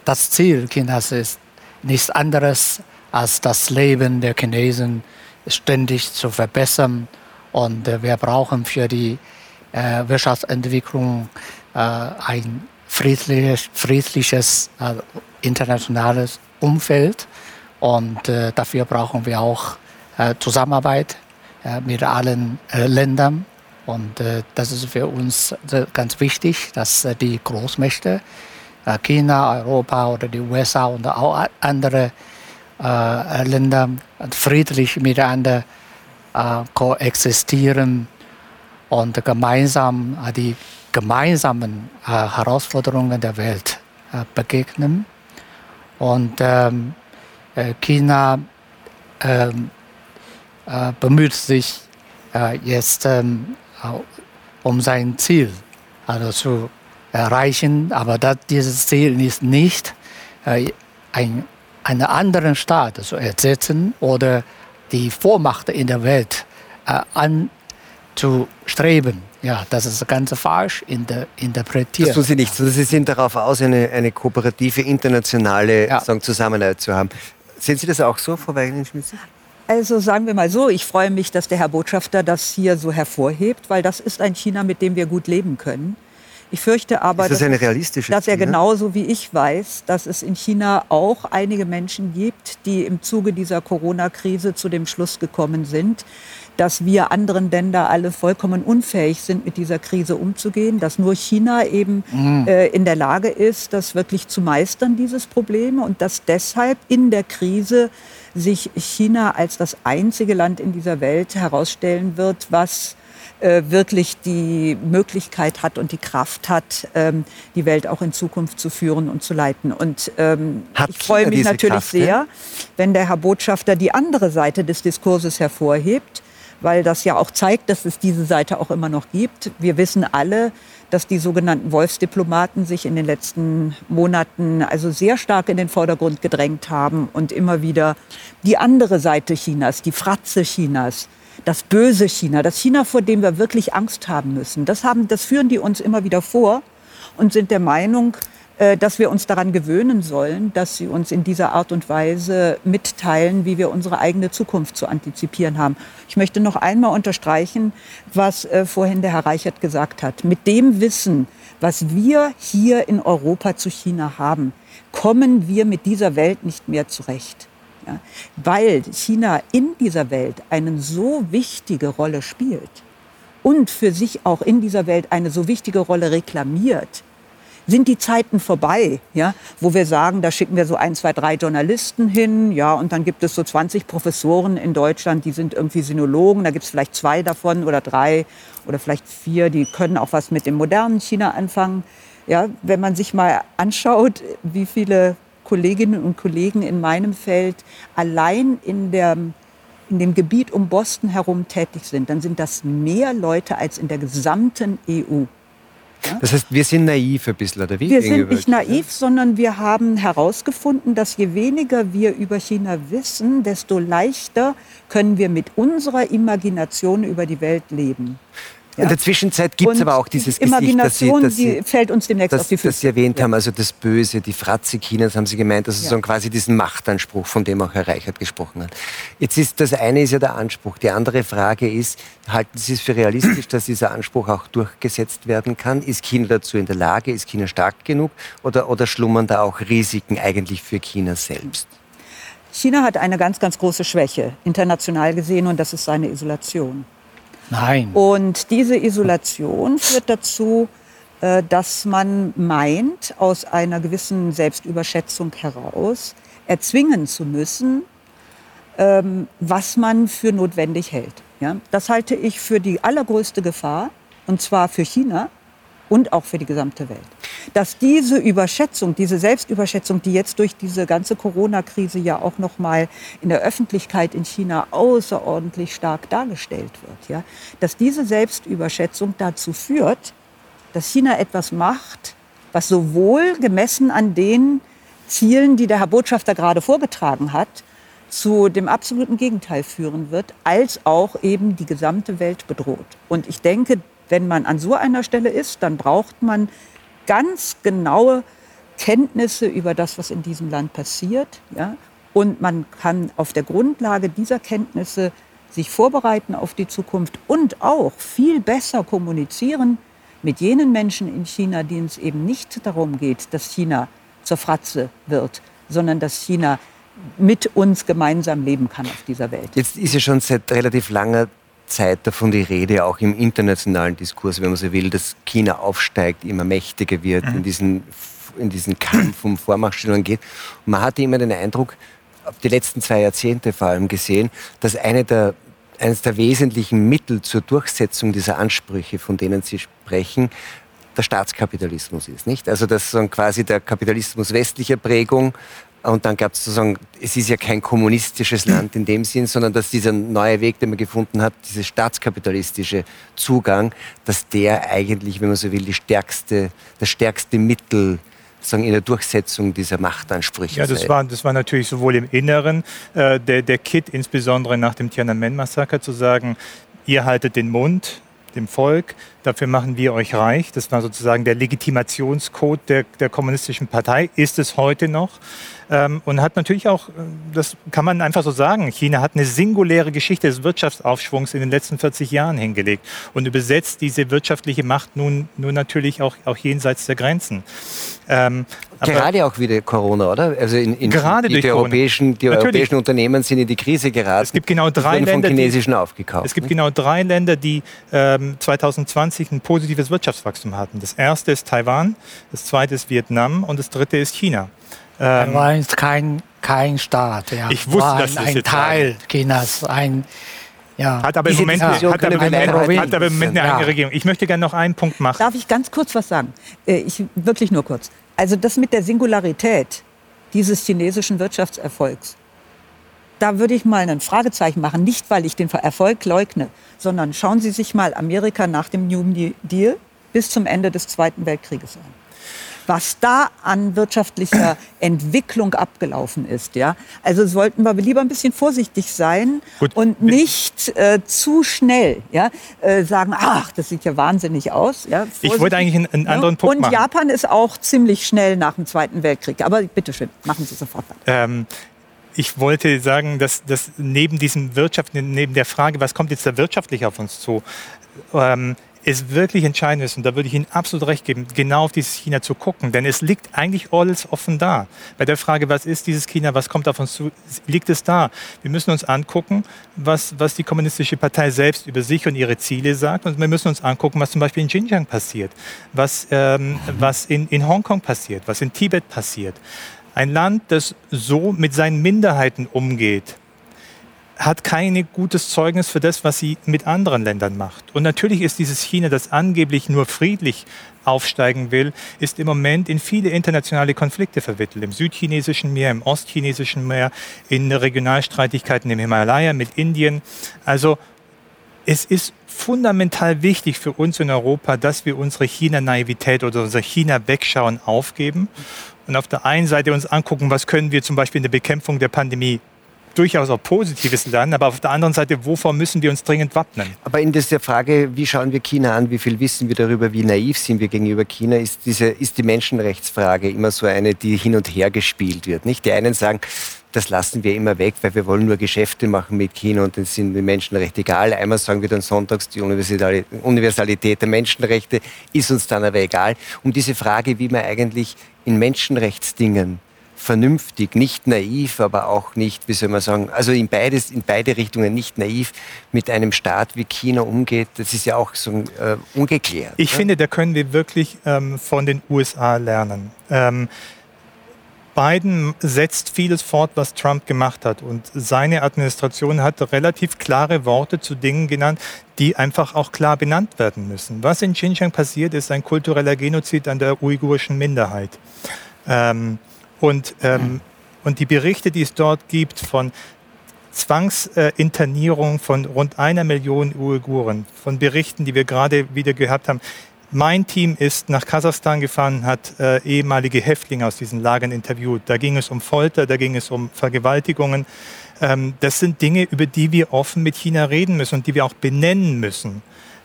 das Ziel Chinas ist nichts anderes als das Leben der Chinesen ständig zu verbessern. Und wir brauchen für die äh, Wirtschaftsentwicklung äh, ein friedliches, friedliches äh, internationales Umfeld. Und äh, dafür brauchen wir auch äh, Zusammenarbeit äh, mit allen Ländern. Und das ist für uns ganz wichtig, dass die Großmächte, China, Europa oder die USA und auch andere Länder friedlich miteinander koexistieren und gemeinsam äh, die gemeinsamen äh, Herausforderungen der Welt äh, begegnen. Und ähm, China ähm, bemüht sich jetzt um sein Ziel also zu erreichen, aber dieses Ziel ist nicht ein, einen anderen Staat zu ersetzen oder die Vormacht in der Welt an, zu streben. Ja, das ist ganz falsch in der interpretiert. Das tun Sie nicht. Sie sind darauf aus, eine, eine kooperative internationale ja. sagen, Zusammenarbeit zu haben. Sehen Sie das auch so, Frau Weigel-Schmitz? Also sagen wir mal so, ich freue mich, dass der Herr Botschafter das hier so hervorhebt, weil das ist ein China, mit dem wir gut leben können. Ich fürchte aber, ist das dass, eine realistische dass er genauso wie ich weiß, dass es in China auch einige Menschen gibt, die im Zuge dieser Corona-Krise zu dem Schluss gekommen sind, dass wir anderen Länder alle vollkommen unfähig sind, mit dieser Krise umzugehen, dass nur China eben mhm. äh, in der Lage ist, das wirklich zu meistern, dieses Problem, und dass deshalb in der Krise sich China als das einzige Land in dieser Welt herausstellen wird, was äh, wirklich die Möglichkeit hat und die Kraft hat, ähm, die Welt auch in Zukunft zu führen und zu leiten. Und ähm, ich freue mich natürlich Kraft, sehr, ja? wenn der Herr Botschafter die andere Seite des Diskurses hervorhebt weil das ja auch zeigt, dass es diese Seite auch immer noch gibt. Wir wissen alle, dass die sogenannten Wolfsdiplomaten sich in den letzten Monaten also sehr stark in den Vordergrund gedrängt haben und immer wieder die andere Seite Chinas, die Fratze Chinas, das böse China, das China, vor dem wir wirklich Angst haben müssen. Das, haben, das führen die uns immer wieder vor und sind der Meinung, äh, dass wir uns daran gewöhnen sollen, dass sie uns in dieser Art und Weise mitteilen, wie wir unsere eigene Zukunft zu antizipieren haben. Ich möchte noch einmal unterstreichen, was äh, vorhin der Herr Reichert gesagt hat. Mit dem Wissen, was wir hier in Europa zu China haben, kommen wir mit dieser Welt nicht mehr zurecht. Ja, weil China in dieser Welt eine so wichtige Rolle spielt und für sich auch in dieser Welt eine so wichtige Rolle reklamiert, sind die Zeiten vorbei, ja, wo wir sagen, da schicken wir so ein, zwei, drei Journalisten hin, ja, und dann gibt es so 20 Professoren in Deutschland, die sind irgendwie Sinologen, da gibt es vielleicht zwei davon oder drei oder vielleicht vier, die können auch was mit dem modernen China anfangen. Ja, wenn man sich mal anschaut, wie viele Kolleginnen und Kollegen in meinem Feld allein in der in dem Gebiet um Boston herum tätig sind, dann sind das mehr Leute als in der gesamten EU. Das heißt, wir sind naiv ein bisschen, oder wie? Wir sind nicht naiv, sondern wir haben herausgefunden, dass je weniger wir über China wissen, desto leichter können wir mit unserer Imagination über die Welt leben. Ja. In der Zwischenzeit gibt es aber auch dieses Gesicht, das Sie, das Sie, fällt uns demnächst das, auf die Füße. Das Sie erwähnt ja. haben, also das Böse, die Fratze Chinas, haben Sie gemeint, also ja. so quasi diesen Machtanspruch, von dem auch Herr Reichert gesprochen hat. Jetzt ist das eine ist ja der Anspruch. Die andere Frage ist, halten Sie es für realistisch, dass dieser Anspruch auch durchgesetzt werden kann? Ist China dazu in der Lage? Ist China stark genug? Oder, oder schlummern da auch Risiken eigentlich für China selbst? China hat eine ganz, ganz große Schwäche, international gesehen, und das ist seine Isolation. Nein. Und diese Isolation führt dazu, äh, dass man meint, aus einer gewissen Selbstüberschätzung heraus erzwingen zu müssen, ähm, was man für notwendig hält. Das halte ich für die allergrößte Gefahr, und zwar für China, und auch für die gesamte Welt. Dass diese Überschätzung, diese Selbstüberschätzung, die jetzt durch diese ganze Corona-Krise ja auch noch mal in der Öffentlichkeit in China außerordentlich stark dargestellt wird, ja, dass diese Selbstüberschätzung dazu führt, dass China etwas macht, was sowohl gemessen an den Zielen, die der Herr Botschafter gerade vorgetragen hat, zu dem absoluten Gegenteil führen wird, als auch eben die gesamte Welt bedroht. Und ich denke, wenn man an so einer Stelle ist, dann braucht man ganz genaue Kenntnisse über das, was in diesem Land passiert. Ja? Und man kann auf der Grundlage dieser Kenntnisse sich vorbereiten auf die Zukunft und auch viel besser kommunizieren mit jenen Menschen in China, denen es eben nicht darum geht, dass China zur Fratze wird, sondern dass China mit uns gemeinsam leben kann auf dieser Welt. Jetzt ist ja schon seit relativ langer Zeit davon die Rede, auch im internationalen Diskurs, wenn man so will, dass China aufsteigt, immer mächtiger wird, mhm. in, diesen, in diesen Kampf um Vormachtstellungen geht. Und man hatte immer den Eindruck, die letzten zwei Jahrzehnte vor allem gesehen, dass eine der, eines der wesentlichen Mittel zur Durchsetzung dieser Ansprüche, von denen Sie sprechen, der Staatskapitalismus ist, nicht? Also dass so quasi der Kapitalismus westlicher Prägung und dann gab es sozusagen, es ist ja kein kommunistisches Land in dem Sinn, sondern dass dieser neue Weg, den man gefunden hat, dieser staatskapitalistische Zugang, dass der eigentlich, wenn man so will, die stärkste, das stärkste Mittel in der Durchsetzung dieser Machtansprüche. Ja, das war, das war natürlich sowohl im Inneren äh, der, der Kit, insbesondere nach dem Tiananmen-Massaker, zu sagen, ihr haltet den Mund, dem Volk, dafür machen wir euch reich. Das war sozusagen der Legitimationscode der, der kommunistischen Partei, ist es heute noch. Ähm, und hat natürlich auch, äh, das kann man einfach so sagen, China hat eine singuläre Geschichte des Wirtschaftsaufschwungs in den letzten 40 Jahren hingelegt und übersetzt diese wirtschaftliche Macht nun, nun natürlich auch, auch jenseits der Grenzen. Ähm, gerade auch wieder Corona, oder? Also in, in gerade die, durch die europäischen, die europäischen Unternehmen sind in die Krise geraten. Es gibt genau drei Länder, von chinesischen die, aufgekauft. Es gibt genau drei Länder, die ähm, 2020 ein positives Wirtschaftswachstum hatten. Das erste ist Taiwan, das zweite ist Vietnam und das dritte ist China. Ähm, war kein, kein Staat. Ja. Ich wusste, war dass das ein Teil sagen. Chinas, ein ja. Hat aber im Moment, hat aber im Moment, hat aber im Moment eine ja. eigene Regierung. Ich möchte gerne noch einen Punkt machen. Darf ich ganz kurz was sagen? Äh, ich, wirklich nur kurz. Also das mit der Singularität dieses chinesischen Wirtschaftserfolgs, da würde ich mal ein Fragezeichen machen. Nicht, weil ich den Erfolg leugne, sondern schauen Sie sich mal Amerika nach dem New Deal bis zum Ende des Zweiten Weltkrieges an was da an wirtschaftlicher (clears throat) Entwicklung abgelaufen ist. Ja? Also sollten wir lieber ein bisschen vorsichtig sein Gut. und nicht äh, zu schnell ja, äh, sagen, ach, das sieht ja wahnsinnig aus. Ja? Ich wollte eigentlich einen, einen anderen Punkt und machen. Und Japan ist auch ziemlich schnell nach dem Zweiten Weltkrieg. Aber bitteschön, machen Sie sofort weiter. Ähm, ich wollte sagen, dass, dass neben diesem Wirtschaft, neben der Frage, was kommt jetzt da wirtschaftlich auf uns zu, ähm, es wirklich entscheidend ist, und da würde ich Ihnen absolut recht geben, genau auf dieses China zu gucken. Denn es liegt eigentlich alles offen da. Bei der Frage, was ist dieses China, was kommt auf uns zu, liegt es da. Wir müssen uns angucken, was, was die Kommunistische Partei selbst über sich und ihre Ziele sagt. Und wir müssen uns angucken, was zum Beispiel in Xinjiang passiert, was, ähm, was in, in Hongkong passiert, was in Tibet passiert. Ein Land, das so mit seinen Minderheiten umgeht, hat kein gutes Zeugnis für das, was sie mit anderen Ländern macht. Und natürlich ist dieses China, das angeblich nur friedlich aufsteigen will, ist im Moment in viele internationale Konflikte verwickelt. Im südchinesischen Meer, im ostchinesischen Meer, in Regionalstreitigkeiten im Himalaya mit Indien. Also es ist fundamental wichtig für uns in Europa, dass wir unsere China-Naivität oder unser China-Wegschauen aufgeben und auf der einen Seite uns angucken, was können wir zum Beispiel in der Bekämpfung der Pandemie durchaus auch Positives lernen, aber auf der anderen Seite, wovor müssen wir uns dringend wappnen? Aber in dieser Frage, wie schauen wir China an, wie viel wissen wir darüber, wie naiv sind wir gegenüber China, ist, diese, ist die Menschenrechtsfrage immer so eine, die hin und her gespielt wird. Nicht? Die einen sagen, das lassen wir immer weg, weil wir wollen nur Geschäfte machen mit China und dann sind die Menschenrechte egal. Einmal sagen wir dann sonntags, die Universalität der Menschenrechte ist uns dann aber egal. Um diese Frage, wie man eigentlich in Menschenrechtsdingen vernünftig, nicht naiv, aber auch nicht, wie soll man sagen, also in, beides, in beide Richtungen nicht naiv mit einem Staat wie China umgeht, das ist ja auch so äh, ungeklärt. Ich ne? finde, da können wir wirklich ähm, von den USA lernen. Ähm, Biden setzt vieles fort, was Trump gemacht hat. Und seine Administration hat relativ klare Worte zu Dingen genannt, die einfach auch klar benannt werden müssen. Was in Xinjiang passiert, ist ein kultureller Genozid an der uigurischen Minderheit. Ähm, und, ähm, und die Berichte, die es dort gibt von Zwangsinternierung von rund einer Million Uiguren, von Berichten, die wir gerade wieder gehabt haben. Mein Team ist nach Kasachstan gefahren, hat äh, ehemalige Häftlinge aus diesen Lagern interviewt. Da ging es um Folter, da ging es um Vergewaltigungen. Ähm, das sind Dinge, über die wir offen mit China reden müssen und die wir auch benennen müssen.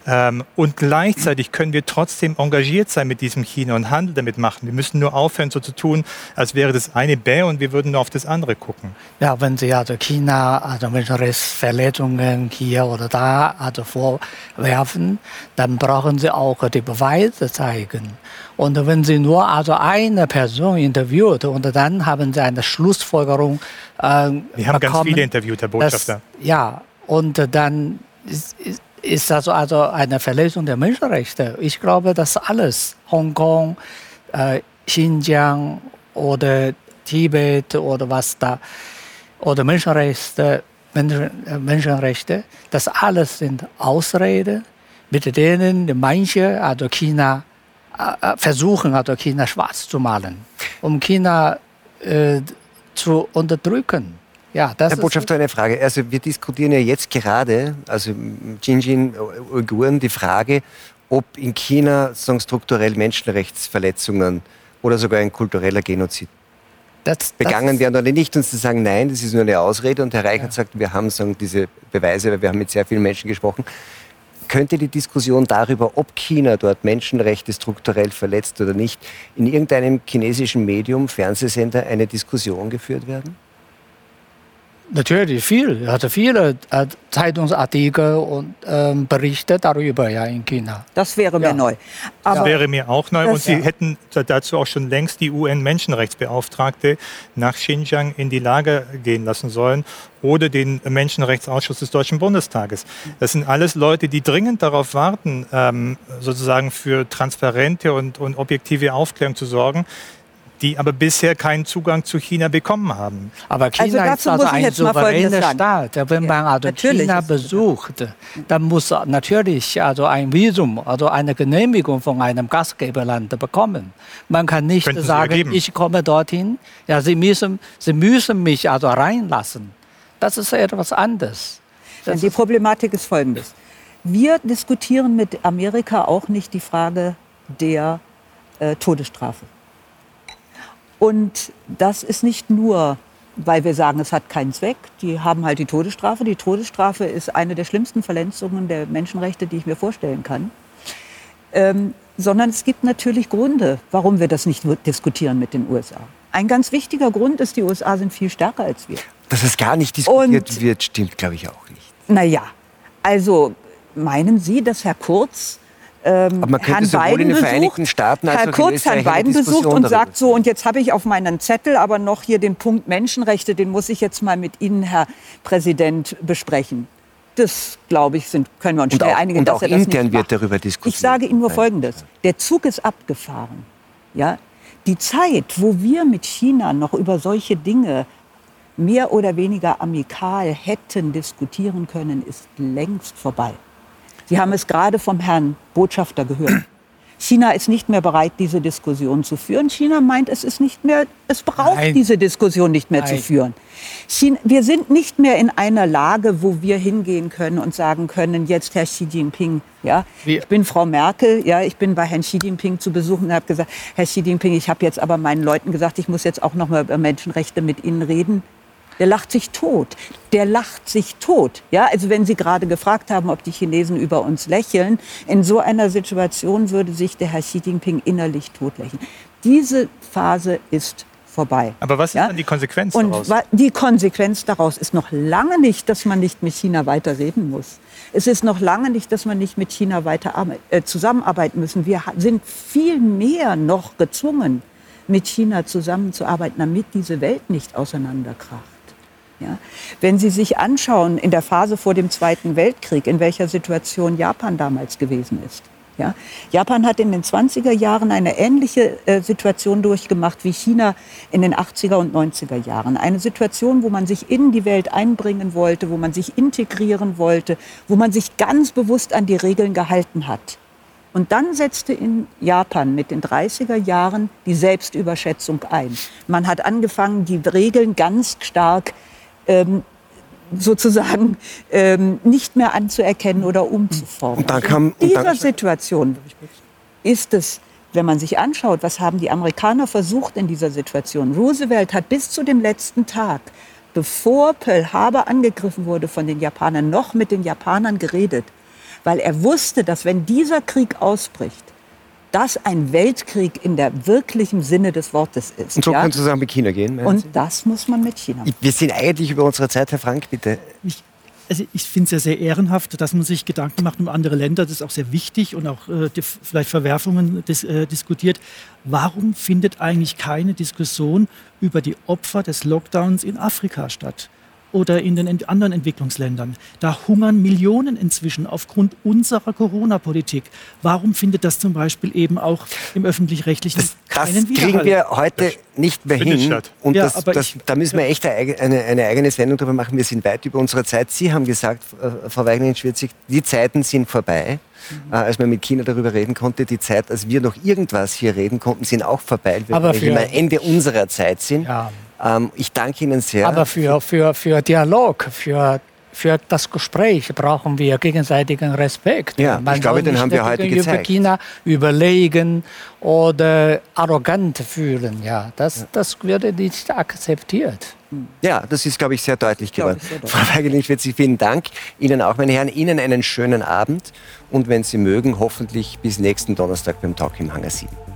Ähm, und gleichzeitig können wir trotzdem engagiert sein mit diesem China und Handel damit machen. Wir müssen nur aufhören, so zu tun, als wäre das eine Bär und wir würden nur auf das andere gucken. Ja, wenn Sie also China also Menschenrechtsverletzungen hier oder da also vorwerfen, dann brauchen Sie auch die Beweise zeigen. Und wenn Sie nur also eine Person interviewt und dann haben Sie eine Schlussfolgerung. Äh, wir haben bekommen, ganz viele interviewt, Herr Botschafter. Das, ja, und dann ist, ist ist das also eine Verletzung der Menschenrechte. Ich glaube, dass alles, Hongkong, äh, Xinjiang oder Tibet oder was da, oder Menschenrechte, Menschen, äh, Menschenrechte, das alles sind Ausreden, mit denen manche, also China, äh, äh, versuchen, also China schwarz zu malen, um China äh, zu unterdrücken. Ja, das Herr Botschafter, eine Frage. Also wir diskutieren ja jetzt gerade, also Xinjiang, Uiguren, die Frage, ob in China sagen, strukturell Menschenrechtsverletzungen oder sogar ein kultureller Genozid das, begangen das werden oder nicht. Und sie sagen, nein, das ist nur eine Ausrede. Und Herr Reichert ja. sagt, wir haben sagen, diese Beweise, weil wir haben mit sehr vielen Menschen gesprochen. Könnte die Diskussion darüber, ob China dort Menschenrechte strukturell verletzt oder nicht, in irgendeinem chinesischen Medium, Fernsehsender, eine Diskussion geführt werden? Natürlich viel. Er hatte viele äh, Zeitungsartikel und ähm, Berichte darüber ja in China. Das wäre mir ja. neu. Aber das wäre mir auch neu. Und Sie ja. hätten dazu auch schon längst die UN-Menschenrechtsbeauftragte nach Xinjiang in die Lager gehen lassen sollen oder den Menschenrechtsausschuss des Deutschen Bundestages. Das sind alles Leute, die dringend darauf warten, ähm, sozusagen für transparente und, und objektive Aufklärung zu sorgen die aber bisher keinen Zugang zu China bekommen haben. Aber China also ist also ein souveräner Staat. Wenn man also China besucht, dann muss natürlich also ein Visum, also eine Genehmigung von einem Gastgeberland bekommen. Man kann nicht Könnten sagen, ich komme dorthin. Ja, Sie müssen, Sie müssen mich also reinlassen. Das ist etwas anderes. Das die Problematik ist folgendes. Wir diskutieren mit Amerika auch nicht die Frage der äh, Todesstrafe. Und das ist nicht nur, weil wir sagen, es hat keinen Zweck. Die haben halt die Todesstrafe. Die Todesstrafe ist eine der schlimmsten Verletzungen der Menschenrechte, die ich mir vorstellen kann. Ähm, sondern es gibt natürlich Gründe, warum wir das nicht diskutieren mit den USA. Ein ganz wichtiger Grund ist, die USA sind viel stärker als wir. Dass es gar nicht diskutiert Und, wird, stimmt, glaube ich, auch nicht. Naja, also meinen Sie, dass Herr Kurz ähm, Aber man Herrn Biden in den Vereinigten Staaten als Herr Kurz Herrn Biden besucht und sagt so, und jetzt habe ich auf meinen Zettel aber noch hier den Punkt Menschenrechte, den muss ich jetzt mal mit Ihnen, Herr Präsident, besprechen. Das, glaube ich, sind, können wir uns schnell einigen, und dass auch er das intern nicht wird darüber diskutiert. Ich sage Ihnen nur Folgendes. Der Zug ist abgefahren. Ja? Die Zeit, wo wir mit China noch über solche Dinge mehr oder weniger amikal hätten diskutieren können, ist längst vorbei. Sie haben es gerade vom Herrn Botschafter gehört. (clears throat) China ist nicht mehr bereit, diese Diskussion zu führen. China meint, es ist nicht mehr, es braucht Nein. diese Diskussion nicht mehr Nein. zu führen. China, wir sind nicht mehr in einer Lage, wo wir hingehen können und sagen können, jetzt Herr Xi Jinping, ja, ich bin Frau Merkel, ja, ich bin bei Herrn Xi Jinping zu besuchen und habe gesagt, Herr Xi Jinping, ich habe jetzt aber meinen Leuten gesagt, ich muss jetzt auch noch mal über Menschenrechte mit Ihnen reden. Der lacht sich tot. Der lacht sich tot. Ja, also wenn Sie gerade gefragt haben, ob die Chinesen über uns lächeln, in so einer Situation würde sich der Herr Xi Jinping innerlich totlächeln. Diese Phase ist vorbei. Aber was ist ja? dann die Konsequenz Und daraus? Die Konsequenz daraus ist noch lange nicht, dass man nicht mit China weiter reden muss. Es ist noch lange nicht, dass man nicht mit China weiter äh, zusammenarbeiten müssen. Wir sind viel mehr noch gezwungen, mit China zusammenzuarbeiten, damit diese Welt nicht auseinanderkracht. Ja? Wenn Sie sich anschauen, in der Phase vor dem Zweiten Weltkrieg, in welcher Situation Japan damals gewesen ist. Ja? Japan hat in den 20er Jahren eine ähnliche äh, Situation durchgemacht wie China in den 80er und 90er Jahren. Eine Situation, wo man sich in die Welt einbringen wollte, wo man sich integrieren wollte, wo man sich ganz bewusst an die Regeln gehalten hat. Und dann setzte in Japan mit den 30er Jahren die Selbstüberschätzung ein. Man hat angefangen, die Regeln ganz stark ähm, sozusagen ähm, nicht mehr anzuerkennen oder umzuformen. Kam, In dieser Situation ist es, wenn man sich anschaut, was haben die Amerikaner versucht in dieser Situation. Roosevelt hat bis zu dem letzten Tag, bevor Pearl Harbor angegriffen wurde von den Japanern, noch mit den Japanern geredet, weil er wusste, dass wenn dieser Krieg ausbricht, das ein Weltkrieg in der wirklichen Sinne des Wortes ist. Und so ja? kannst du sagen, mit China gehen. Und Sie? das muss man mit China machen. Wir sind eigentlich über unsere Zeit, Herr Frank, bitte. Ich, also ich finde es ja sehr ehrenhaft, dass man sich Gedanken macht um andere Länder. Das ist auch sehr wichtig und auch äh, die, vielleicht Verwerfungen dis, äh, diskutiert. Warum findet eigentlich keine Diskussion über die Opfer des Lockdowns in Afrika statt? Oder in den anderen Entwicklungsländern. Da hungern Millionen inzwischen aufgrund unserer Corona-Politik. Warum findet das zum Beispiel eben auch im öffentlich-rechtlichen das, kriegen wir heute nicht mehr hin. Und ja, das, das, da müssen wir echt eine, eine, eigene Sendung darüber machen. Wir sind weit über unsere Zeit. Sie haben gesagt, äh, Frau Weigner-Schwirzig, die Zeiten sind vorbei. Mhm. als man mit China darüber reden konnte. Die Zeit, als wir noch irgendwas hier reden konnten, sind auch vorbei, weil wir am Ende unserer Zeit sind. Ja. Ähm, ich danke Ihnen sehr. Aber für, für, für Dialog, für für das Gespräch brauchen wir gegenseitigen Respekt. Ja, Man ich glaube, den haben wir heute gezeigt. China überlegen oder arrogant fühlen. Ja, das, ja. das würde nicht akzeptiert. Ja, das ist, glaube ich, sehr deutlich geworden. Frau Weigelin-Schwitzi, vielen Dank. Ihnen auch, meine Herren, Ihnen einen schönen Abend und wenn Sie mögen, hoffentlich bis nächsten Donnerstag beim Talk im Hangar 7.